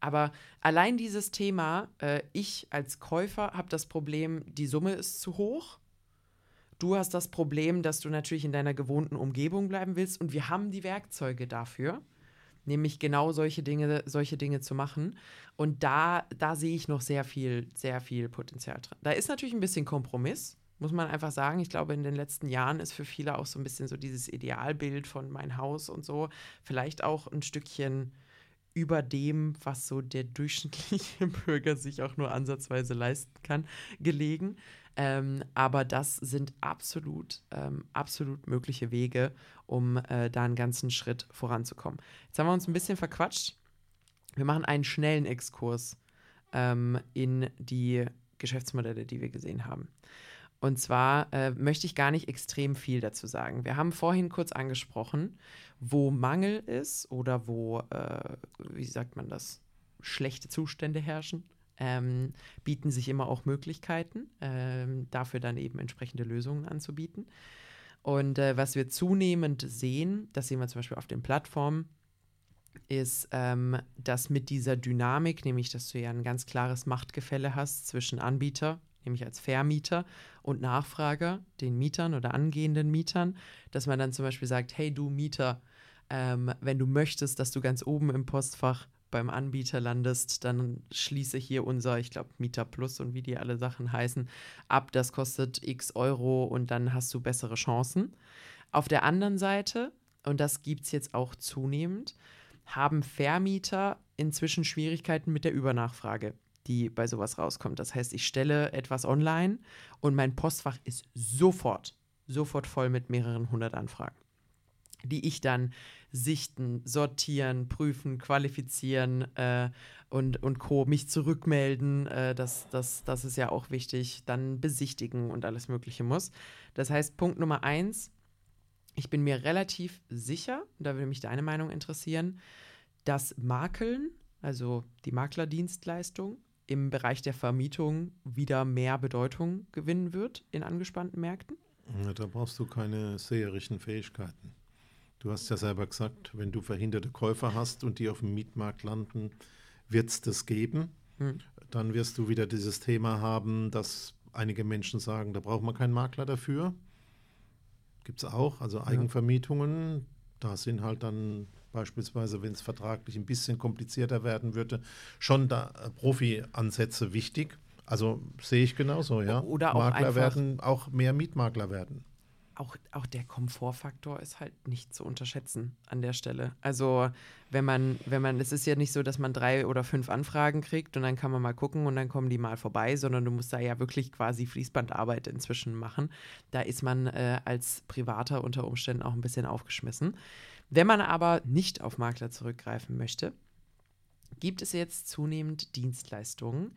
Aber allein dieses Thema, äh, ich als Käufer habe das Problem, die Summe ist zu hoch. Du hast das Problem, dass du natürlich in deiner gewohnten Umgebung bleiben willst und wir haben die Werkzeuge dafür, nämlich genau solche Dinge, solche Dinge zu machen. Und da, da sehe ich noch sehr viel, sehr viel Potenzial drin. Da ist natürlich ein bisschen Kompromiss muss man einfach sagen. Ich glaube, in den letzten Jahren ist für viele auch so ein bisschen so dieses Idealbild von mein Haus und so vielleicht auch ein Stückchen über dem, was so der durchschnittliche Bürger sich auch nur ansatzweise leisten kann, gelegen. Ähm, aber das sind absolut, ähm, absolut mögliche Wege, um äh, da einen ganzen Schritt voranzukommen. Jetzt haben wir uns ein bisschen verquatscht. Wir machen einen schnellen Exkurs ähm, in die Geschäftsmodelle, die wir gesehen haben. Und zwar äh, möchte ich gar nicht extrem viel dazu sagen. Wir haben vorhin kurz angesprochen, wo Mangel ist oder wo, äh, wie sagt man das, schlechte Zustände herrschen. Ähm, bieten sich immer auch Möglichkeiten, ähm, dafür dann eben entsprechende Lösungen anzubieten. Und äh, was wir zunehmend sehen, das sehen wir zum Beispiel auf den Plattformen, ist, ähm, dass mit dieser Dynamik, nämlich dass du ja ein ganz klares Machtgefälle hast zwischen Anbieter, nämlich als Vermieter und Nachfrager, den Mietern oder angehenden Mietern, dass man dann zum Beispiel sagt, hey du Mieter, ähm, wenn du möchtest, dass du ganz oben im Postfach beim Anbieter landest, dann schließe hier unser, ich glaube, Mieter Plus und wie die alle Sachen heißen, ab. Das kostet x Euro und dann hast du bessere Chancen. Auf der anderen Seite, und das gibt es jetzt auch zunehmend, haben Vermieter inzwischen Schwierigkeiten mit der Übernachfrage die bei sowas rauskommt. Das heißt, ich stelle etwas online und mein Postfach ist sofort, sofort voll mit mehreren hundert Anfragen, die ich dann sichten, sortieren, prüfen, qualifizieren äh, und, und Co. mich zurückmelden. Äh, das, das, das ist ja auch wichtig. Dann besichtigen und alles Mögliche muss. Das heißt, Punkt Nummer eins, ich bin mir relativ sicher, da würde mich deine Meinung interessieren, dass Makeln, also die Maklerdienstleistung, im Bereich der Vermietung wieder mehr Bedeutung gewinnen wird in angespannten Märkten? Ja, da brauchst du keine seherischen Fähigkeiten. Du hast ja selber gesagt, wenn du verhinderte Käufer hast und die auf dem Mietmarkt landen, wird es das geben. Hm. Dann wirst du wieder dieses Thema haben, dass einige Menschen sagen, da braucht man keinen Makler dafür. Gibt es auch, also Eigenvermietungen. Ja. Da sind halt dann beispielsweise, wenn es vertraglich ein bisschen komplizierter werden würde, schon da äh, Profi-Ansätze wichtig. Also sehe ich genauso, ja. Oder auch Makler werden auch mehr Mietmakler werden. Auch, auch der Komfortfaktor ist halt nicht zu unterschätzen an der Stelle. Also wenn man, wenn man, es ist ja nicht so, dass man drei oder fünf Anfragen kriegt und dann kann man mal gucken und dann kommen die mal vorbei, sondern du musst da ja wirklich quasi Fließbandarbeit inzwischen machen. Da ist man äh, als Privater unter Umständen auch ein bisschen aufgeschmissen. Wenn man aber nicht auf Makler zurückgreifen möchte, gibt es jetzt zunehmend Dienstleistungen,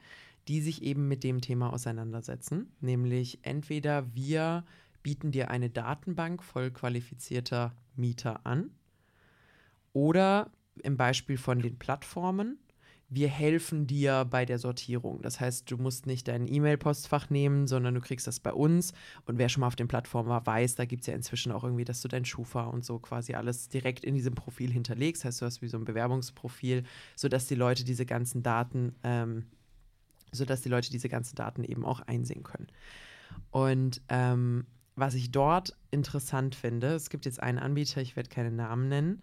die sich eben mit dem Thema auseinandersetzen. Nämlich entweder wir bieten dir eine Datenbank voll qualifizierter Mieter an oder im Beispiel von den Plattformen wir helfen dir bei der Sortierung. Das heißt, du musst nicht dein E-Mail-Postfach nehmen, sondern du kriegst das bei uns. Und wer schon mal auf den Plattformen war, weiß, da gibt es ja inzwischen auch irgendwie, dass du dein Schufa und so quasi alles direkt in diesem Profil hinterlegst. Das heißt, du hast wie so ein Bewerbungsprofil, sodass die Leute diese ganzen Daten, ähm, sodass die Leute diese ganzen Daten eben auch einsehen können. Und ähm, was ich dort interessant finde, es gibt jetzt einen Anbieter, ich werde keine Namen nennen,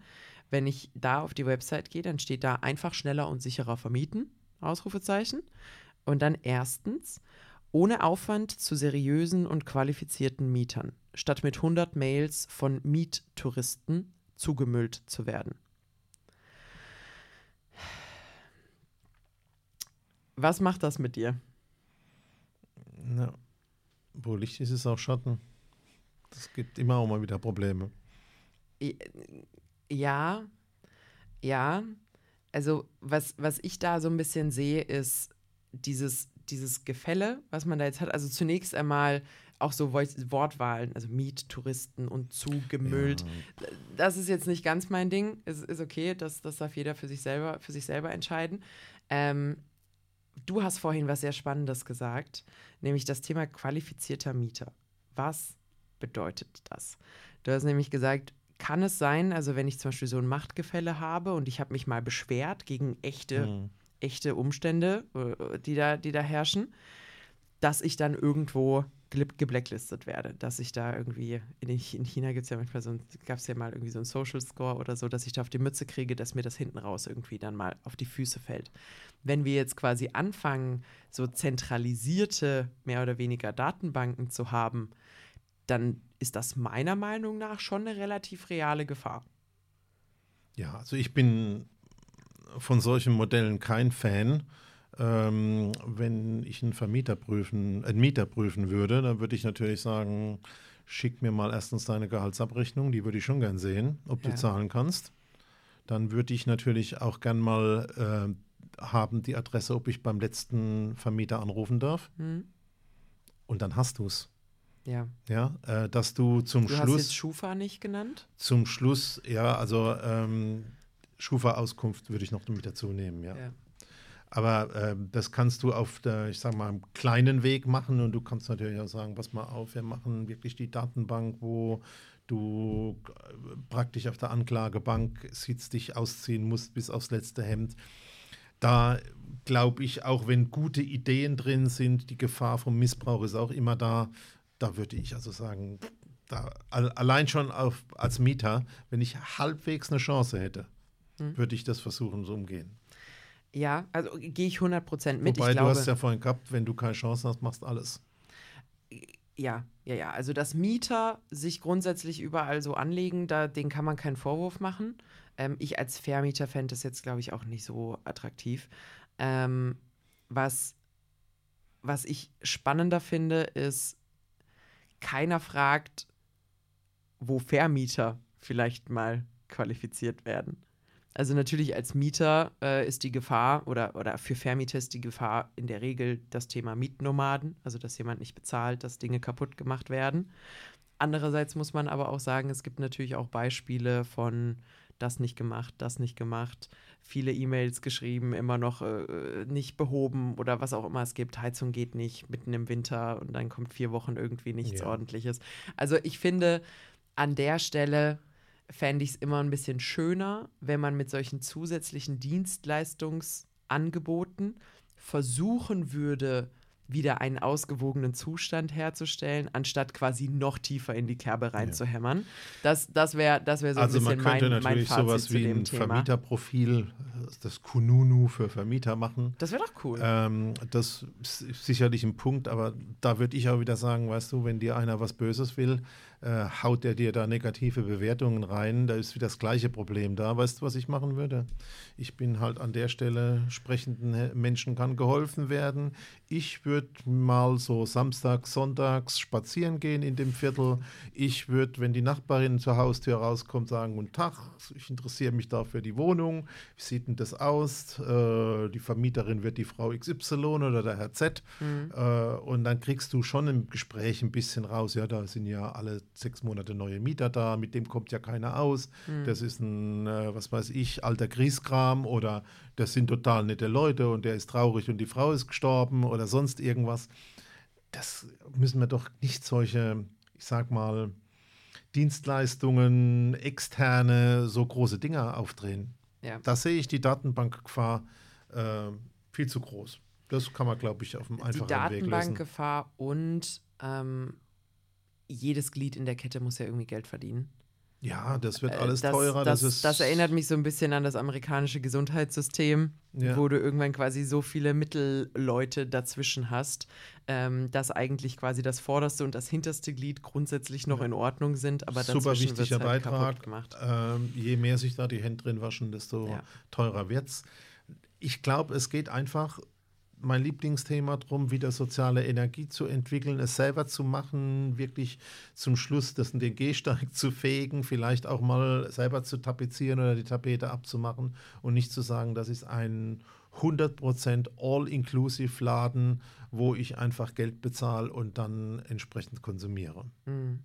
wenn ich da auf die Website gehe, dann steht da einfach schneller und sicherer vermieten, Ausrufezeichen. Und dann erstens, ohne Aufwand zu seriösen und qualifizierten Mietern, statt mit 100 Mails von Miettouristen zugemüllt zu werden. Was macht das mit dir? Na, wo Licht ist, ist auch Schatten. Es gibt immer auch mal wieder Probleme. Ja, ja. Also was, was ich da so ein bisschen sehe, ist dieses, dieses Gefälle, was man da jetzt hat. Also zunächst einmal auch so Wortwahlen, also Miet, Touristen und zugemüllt. Ja. Das ist jetzt nicht ganz mein Ding. Es ist okay, das, das darf jeder für sich selber, für sich selber entscheiden. Ähm, du hast vorhin was sehr Spannendes gesagt, nämlich das Thema qualifizierter Mieter. Was bedeutet das? Du hast nämlich gesagt, kann es sein, also wenn ich zum Beispiel so ein Machtgefälle habe und ich habe mich mal beschwert gegen echte, mhm. echte Umstände, äh, die da, die da herrschen, dass ich dann irgendwo geblacklistet werde, dass ich da irgendwie, in, in China gibt es ja manchmal so ein, gab es ja mal irgendwie so ein Social Score oder so, dass ich da auf die Mütze kriege, dass mir das hinten raus irgendwie dann mal auf die Füße fällt. Wenn wir jetzt quasi anfangen, so zentralisierte, mehr oder weniger Datenbanken zu haben, dann ist das meiner Meinung nach schon eine relativ reale Gefahr. Ja, also ich bin von solchen Modellen kein Fan. Ähm, wenn ich einen Vermieter prüfen, einen Mieter prüfen würde, dann würde ich natürlich sagen, schick mir mal erstens deine Gehaltsabrechnung, die würde ich schon gern sehen, ob ja. du zahlen kannst. Dann würde ich natürlich auch gern mal äh, haben die Adresse, ob ich beim letzten Vermieter anrufen darf. Mhm. Und dann hast du es. Ja. Ja, äh, dass du zum Du hast Schluss. jetzt Schufa nicht genannt? Zum Schluss, ja, also ähm, Schufa-Auskunft würde ich noch mit dazu nehmen, ja. Ja. Aber ähm, das kannst du auf der, ich sag mal, einem kleinen Weg machen und du kannst natürlich auch sagen, pass mal auf, wir machen wirklich die Datenbank, wo du äh, praktisch auf der Anklagebank sitzt, dich ausziehen musst bis aufs letzte Hemd. Da glaube ich, auch wenn gute Ideen drin sind, die Gefahr vom Missbrauch ist auch immer da. Da würde ich also sagen, da, al- allein schon auf, als Mieter, wenn ich halbwegs eine Chance hätte, Hm. würde ich das versuchen, so umgehen. Ja, also gehe ich 100% mit. Wobei ich glaube, du hast ja vorhin gehabt, wenn du keine Chance hast, machst alles. Ja, ja, ja. Also, dass Mieter sich grundsätzlich überall so anlegen, da, den kann man keinen Vorwurf machen. Ähm, ich als Vermieter fände das jetzt, glaube ich, auch nicht so attraktiv. Ähm, was, was ich spannender finde, ist, keiner fragt, wo Vermieter vielleicht mal qualifiziert werden. Also natürlich als Mieter äh, ist die Gefahr oder, oder für Vermieter ist die Gefahr in der Regel das Thema Mietnomaden, also dass jemand nicht bezahlt, dass Dinge kaputt gemacht werden. Andererseits muss man aber auch sagen, es gibt natürlich auch Beispiele von das nicht gemacht, das nicht gemacht, viele E-Mails geschrieben, immer noch äh, nicht behoben oder was auch immer es gibt. Heizung geht nicht mitten im Winter und dann kommt vier Wochen irgendwie nichts Ja. Ordentliches. Also ich finde, an der Stelle fände ich es immer ein bisschen schöner, wenn man mit solchen zusätzlichen Dienstleistungsangeboten versuchen würde, wieder einen ausgewogenen Zustand herzustellen, anstatt quasi noch tiefer in die Kerbe reinzuhämmern. Das, das wäre das wär so also ein man bisschen könnte mein, mein natürlich Fazit sowas zu wie ein Thema. Vermieterprofil, das Kununu für Vermieter machen. Das wäre doch cool. Ähm, das ist sicherlich ein Punkt, aber da würde ich auch wieder sagen, weißt du, wenn dir einer was Böses will, äh, haut er dir da negative Bewertungen rein, da ist wieder das gleiche Problem da. Weißt du, was ich machen würde? Ich bin halt an der Stelle, sprechenden He- Menschen kann geholfen werden. Ich würde mal so samstags, sonntags spazieren gehen in dem Viertel. Ich würde, wenn die Nachbarin zur Haustür rauskommt, sagen, guten Tag, ich interessiere mich da für die Wohnung. Wie sieht denn das aus? Äh, die Vermieterin wird die Frau XY oder der Herr Z. Mhm. Äh, und dann kriegst du schon im Gespräch ein bisschen raus, ja, da sind ja alle sechs Monate neue Mieter da, mit dem kommt ja keiner aus. Mhm. Das ist ein, äh, was weiß ich, alter Grieskram oder das sind total nette Leute und der ist traurig und die Frau ist gestorben oder sonst irgendwas. Das müssen wir doch nicht solche, ich sag mal, Dienstleistungen, externe, so große Dinger aufdrehen. Ja. Da sehe ich die Datenbankgefahr äh, viel zu groß. Das kann man, glaube ich, auf die einfachen Weg lösen. Datenbankgefahr und ähm, jedes Glied in der Kette muss ja irgendwie Geld verdienen. Ja, das wird Äh, alles das, teurer. Das, Das, das erinnert mich so ein bisschen an das amerikanische Gesundheitssystem, Ja. wo du irgendwann quasi so viele Mittelleute dazwischen hast, ähm, dass eigentlich quasi das vorderste und das hinterste Glied grundsätzlich noch Ja. in Ordnung sind, aber Super dazwischen wird's wichtiger halt Beitrag. gemacht. Ähm, je mehr sich da die Hände drin waschen, desto Ja. teurer wird's. Ich glaube, es geht einfach mein Lieblingsthema darum, wieder soziale Energie zu entwickeln, es selber zu machen, wirklich zum Schluss das, den Gehsteig zu fegen, vielleicht auch mal selber zu tapezieren oder die Tapete abzumachen und nicht zu sagen, das ist ein 100% All-Inclusive Laden, wo ich einfach Geld bezahle und dann entsprechend konsumiere. Mhm.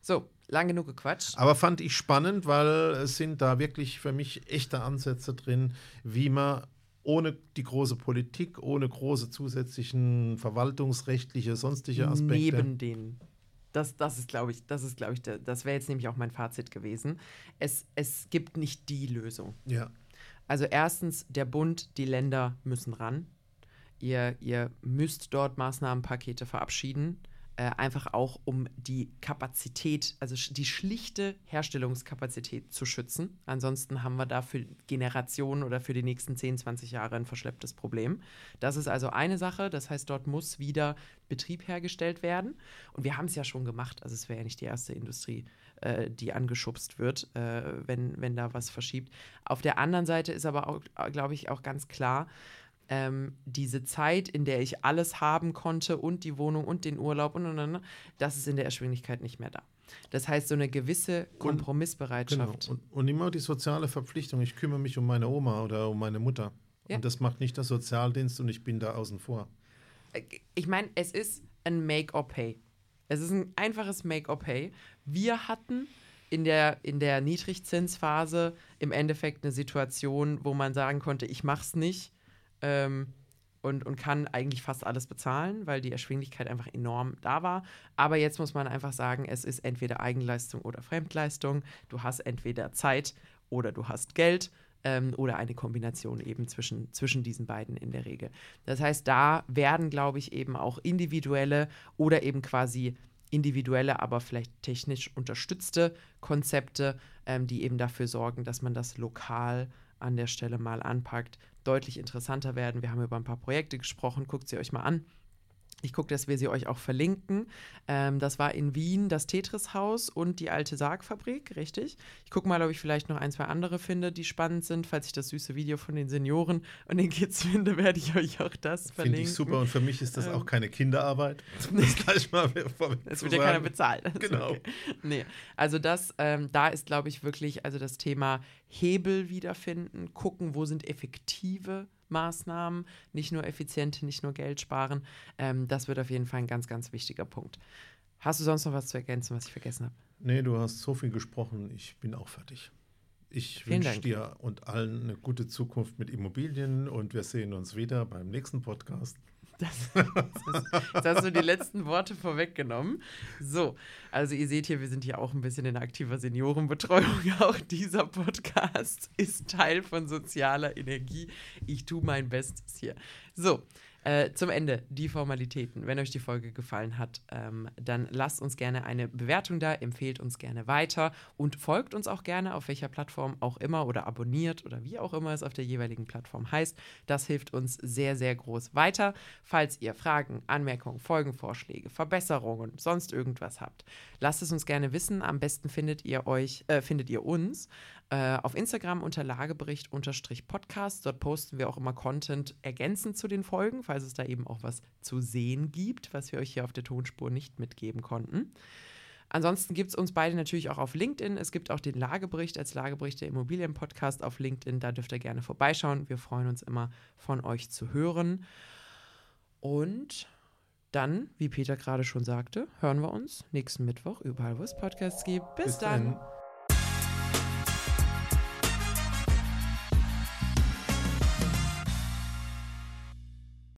So, lang genug gequatscht. Aber fand ich spannend, weil es sind da wirklich für mich echte Ansätze drin, wie man ohne die große Politik, ohne große zusätzlichen verwaltungsrechtliche, sonstige Aspekte. Neben den. Das, das ist, glaube ich, das ist, glaube ich, der, das wäre jetzt nämlich auch mein Fazit gewesen. Es, es gibt nicht die Lösung. Ja, Also erstens, der Bund, die Länder müssen ran. Ihr, ihr müsst dort Maßnahmenpakete verabschieden, äh, einfach auch um die Kapazität, also die schlichte Herstellungskapazität zu schützen. Ansonsten haben wir da für Generationen oder für die nächsten 10, 20 Jahre ein verschlepptes Problem. Das ist also eine Sache. Das heißt, dort muss wieder Betrieb hergestellt werden. Und wir haben es ja schon gemacht. Also es wäre ja nicht die erste Industrie, äh, die angeschubst wird, äh, wenn, wenn da was verschiebt. Auf der anderen Seite ist aber auch, glaube ich, auch ganz klar, ähm, diese Zeit, in der ich alles haben konnte und die Wohnung und den Urlaub und, und, und das ist in der Erschwinglichkeit nicht mehr da. Das heißt, so eine gewisse Genau. Kompromissbereitschaft. und, und immer die soziale Verpflichtung. Ich kümmere mich um meine Oma oder um meine Mutter. Ja. Und das macht nicht der Sozialdienst und ich bin da außen vor. Ich meine, es ist ein Make or Pay. Es ist ein einfaches Make-or-Pay. Wir hatten in der, in der Niedrigzinsphase im Endeffekt eine Situation, wo man sagen konnte, ich mach's nicht ähm, und, und kann eigentlich fast alles bezahlen, weil die Erschwinglichkeit einfach enorm da war. Aber jetzt muss man einfach sagen, es ist entweder Eigenleistung oder Fremdleistung. Du hast entweder Zeit oder du hast Geld ähm, oder eine Kombination eben zwischen, zwischen diesen beiden in der Regel. Das heißt, da werden, glaube ich, eben auch individuelle oder eben quasi individuelle, aber vielleicht technisch unterstützte Konzepte, ähm, die eben dafür sorgen, dass man das lokal an der Stelle mal anpackt, deutlich interessanter werden. Wir haben über ein paar Projekte gesprochen, guckt sie euch mal an. Ich gucke, dass wir sie euch auch verlinken. Ähm, das war in Wien das Tetris-Haus und die alte Sargfabrik, richtig? Ich gucke mal, ob ich vielleicht noch ein, zwei andere finde, die spannend sind. Falls ich das süße Video von den Senioren und den Kids finde, werde ich euch auch das verlinken. Finde ich super und für mich ist das ähm, auch keine Kinderarbeit. Das gleich mal Das wird ja keiner bezahlen. Genau. Okay. Nee. Also das, ähm, da ist, glaube ich, wirklich also das Thema Hebel wiederfinden, gucken, wo sind effektive Maßnahmen, nicht nur effiziente, nicht nur Geld sparen. Ähm, das wird auf jeden Fall ein ganz, ganz wichtiger Punkt. Hast du sonst noch was zu ergänzen, was ich vergessen habe? Nee, du hast so viel gesprochen, ich bin auch fertig. Ich wünsche dir und allen eine gute Zukunft mit Immobilien und wir sehen uns wieder beim nächsten Podcast. Das, das, jetzt hast du die letzten Worte vorweggenommen. So, also ihr seht hier, wir sind hier auch ein bisschen in aktiver Seniorenbetreuung. Auch dieser Podcast ist Teil von sozialer Energie. Ich tue mein Bestes hier. So, äh, zum Ende die Formalitäten. Wenn euch die Folge gefallen hat, ähm, dann lasst uns gerne eine Bewertung da, empfehlt uns gerne weiter und folgt uns auch gerne auf welcher Plattform auch immer oder abonniert oder wie auch immer es auf der jeweiligen Plattform heißt. Das hilft uns sehr, sehr groß weiter. Falls ihr Fragen, Anmerkungen, Folgenvorschläge, Verbesserungen, sonst irgendwas habt, lasst es uns gerne wissen. Am besten findet ihr euch, äh, findet ihr uns äh, auf Instagram unter Lagebericht-Podcast. Dort posten wir auch immer Content ergänzend zu den Folgen, falls es da eben auch was zu sehen gibt, was wir euch hier auf der Tonspur nicht mitgeben konnten. Ansonsten gibt es uns beide natürlich auch auf LinkedIn. Es gibt auch den Lagebericht als Lagebericht der Immobilienpodcast auf LinkedIn. Da dürft ihr gerne vorbeischauen. Wir freuen uns immer, von euch zu hören. Und dann, wie Peter gerade schon sagte, hören wir uns nächsten Mittwoch überall, wo es Podcasts gibt. Bis, Bis dann. dann.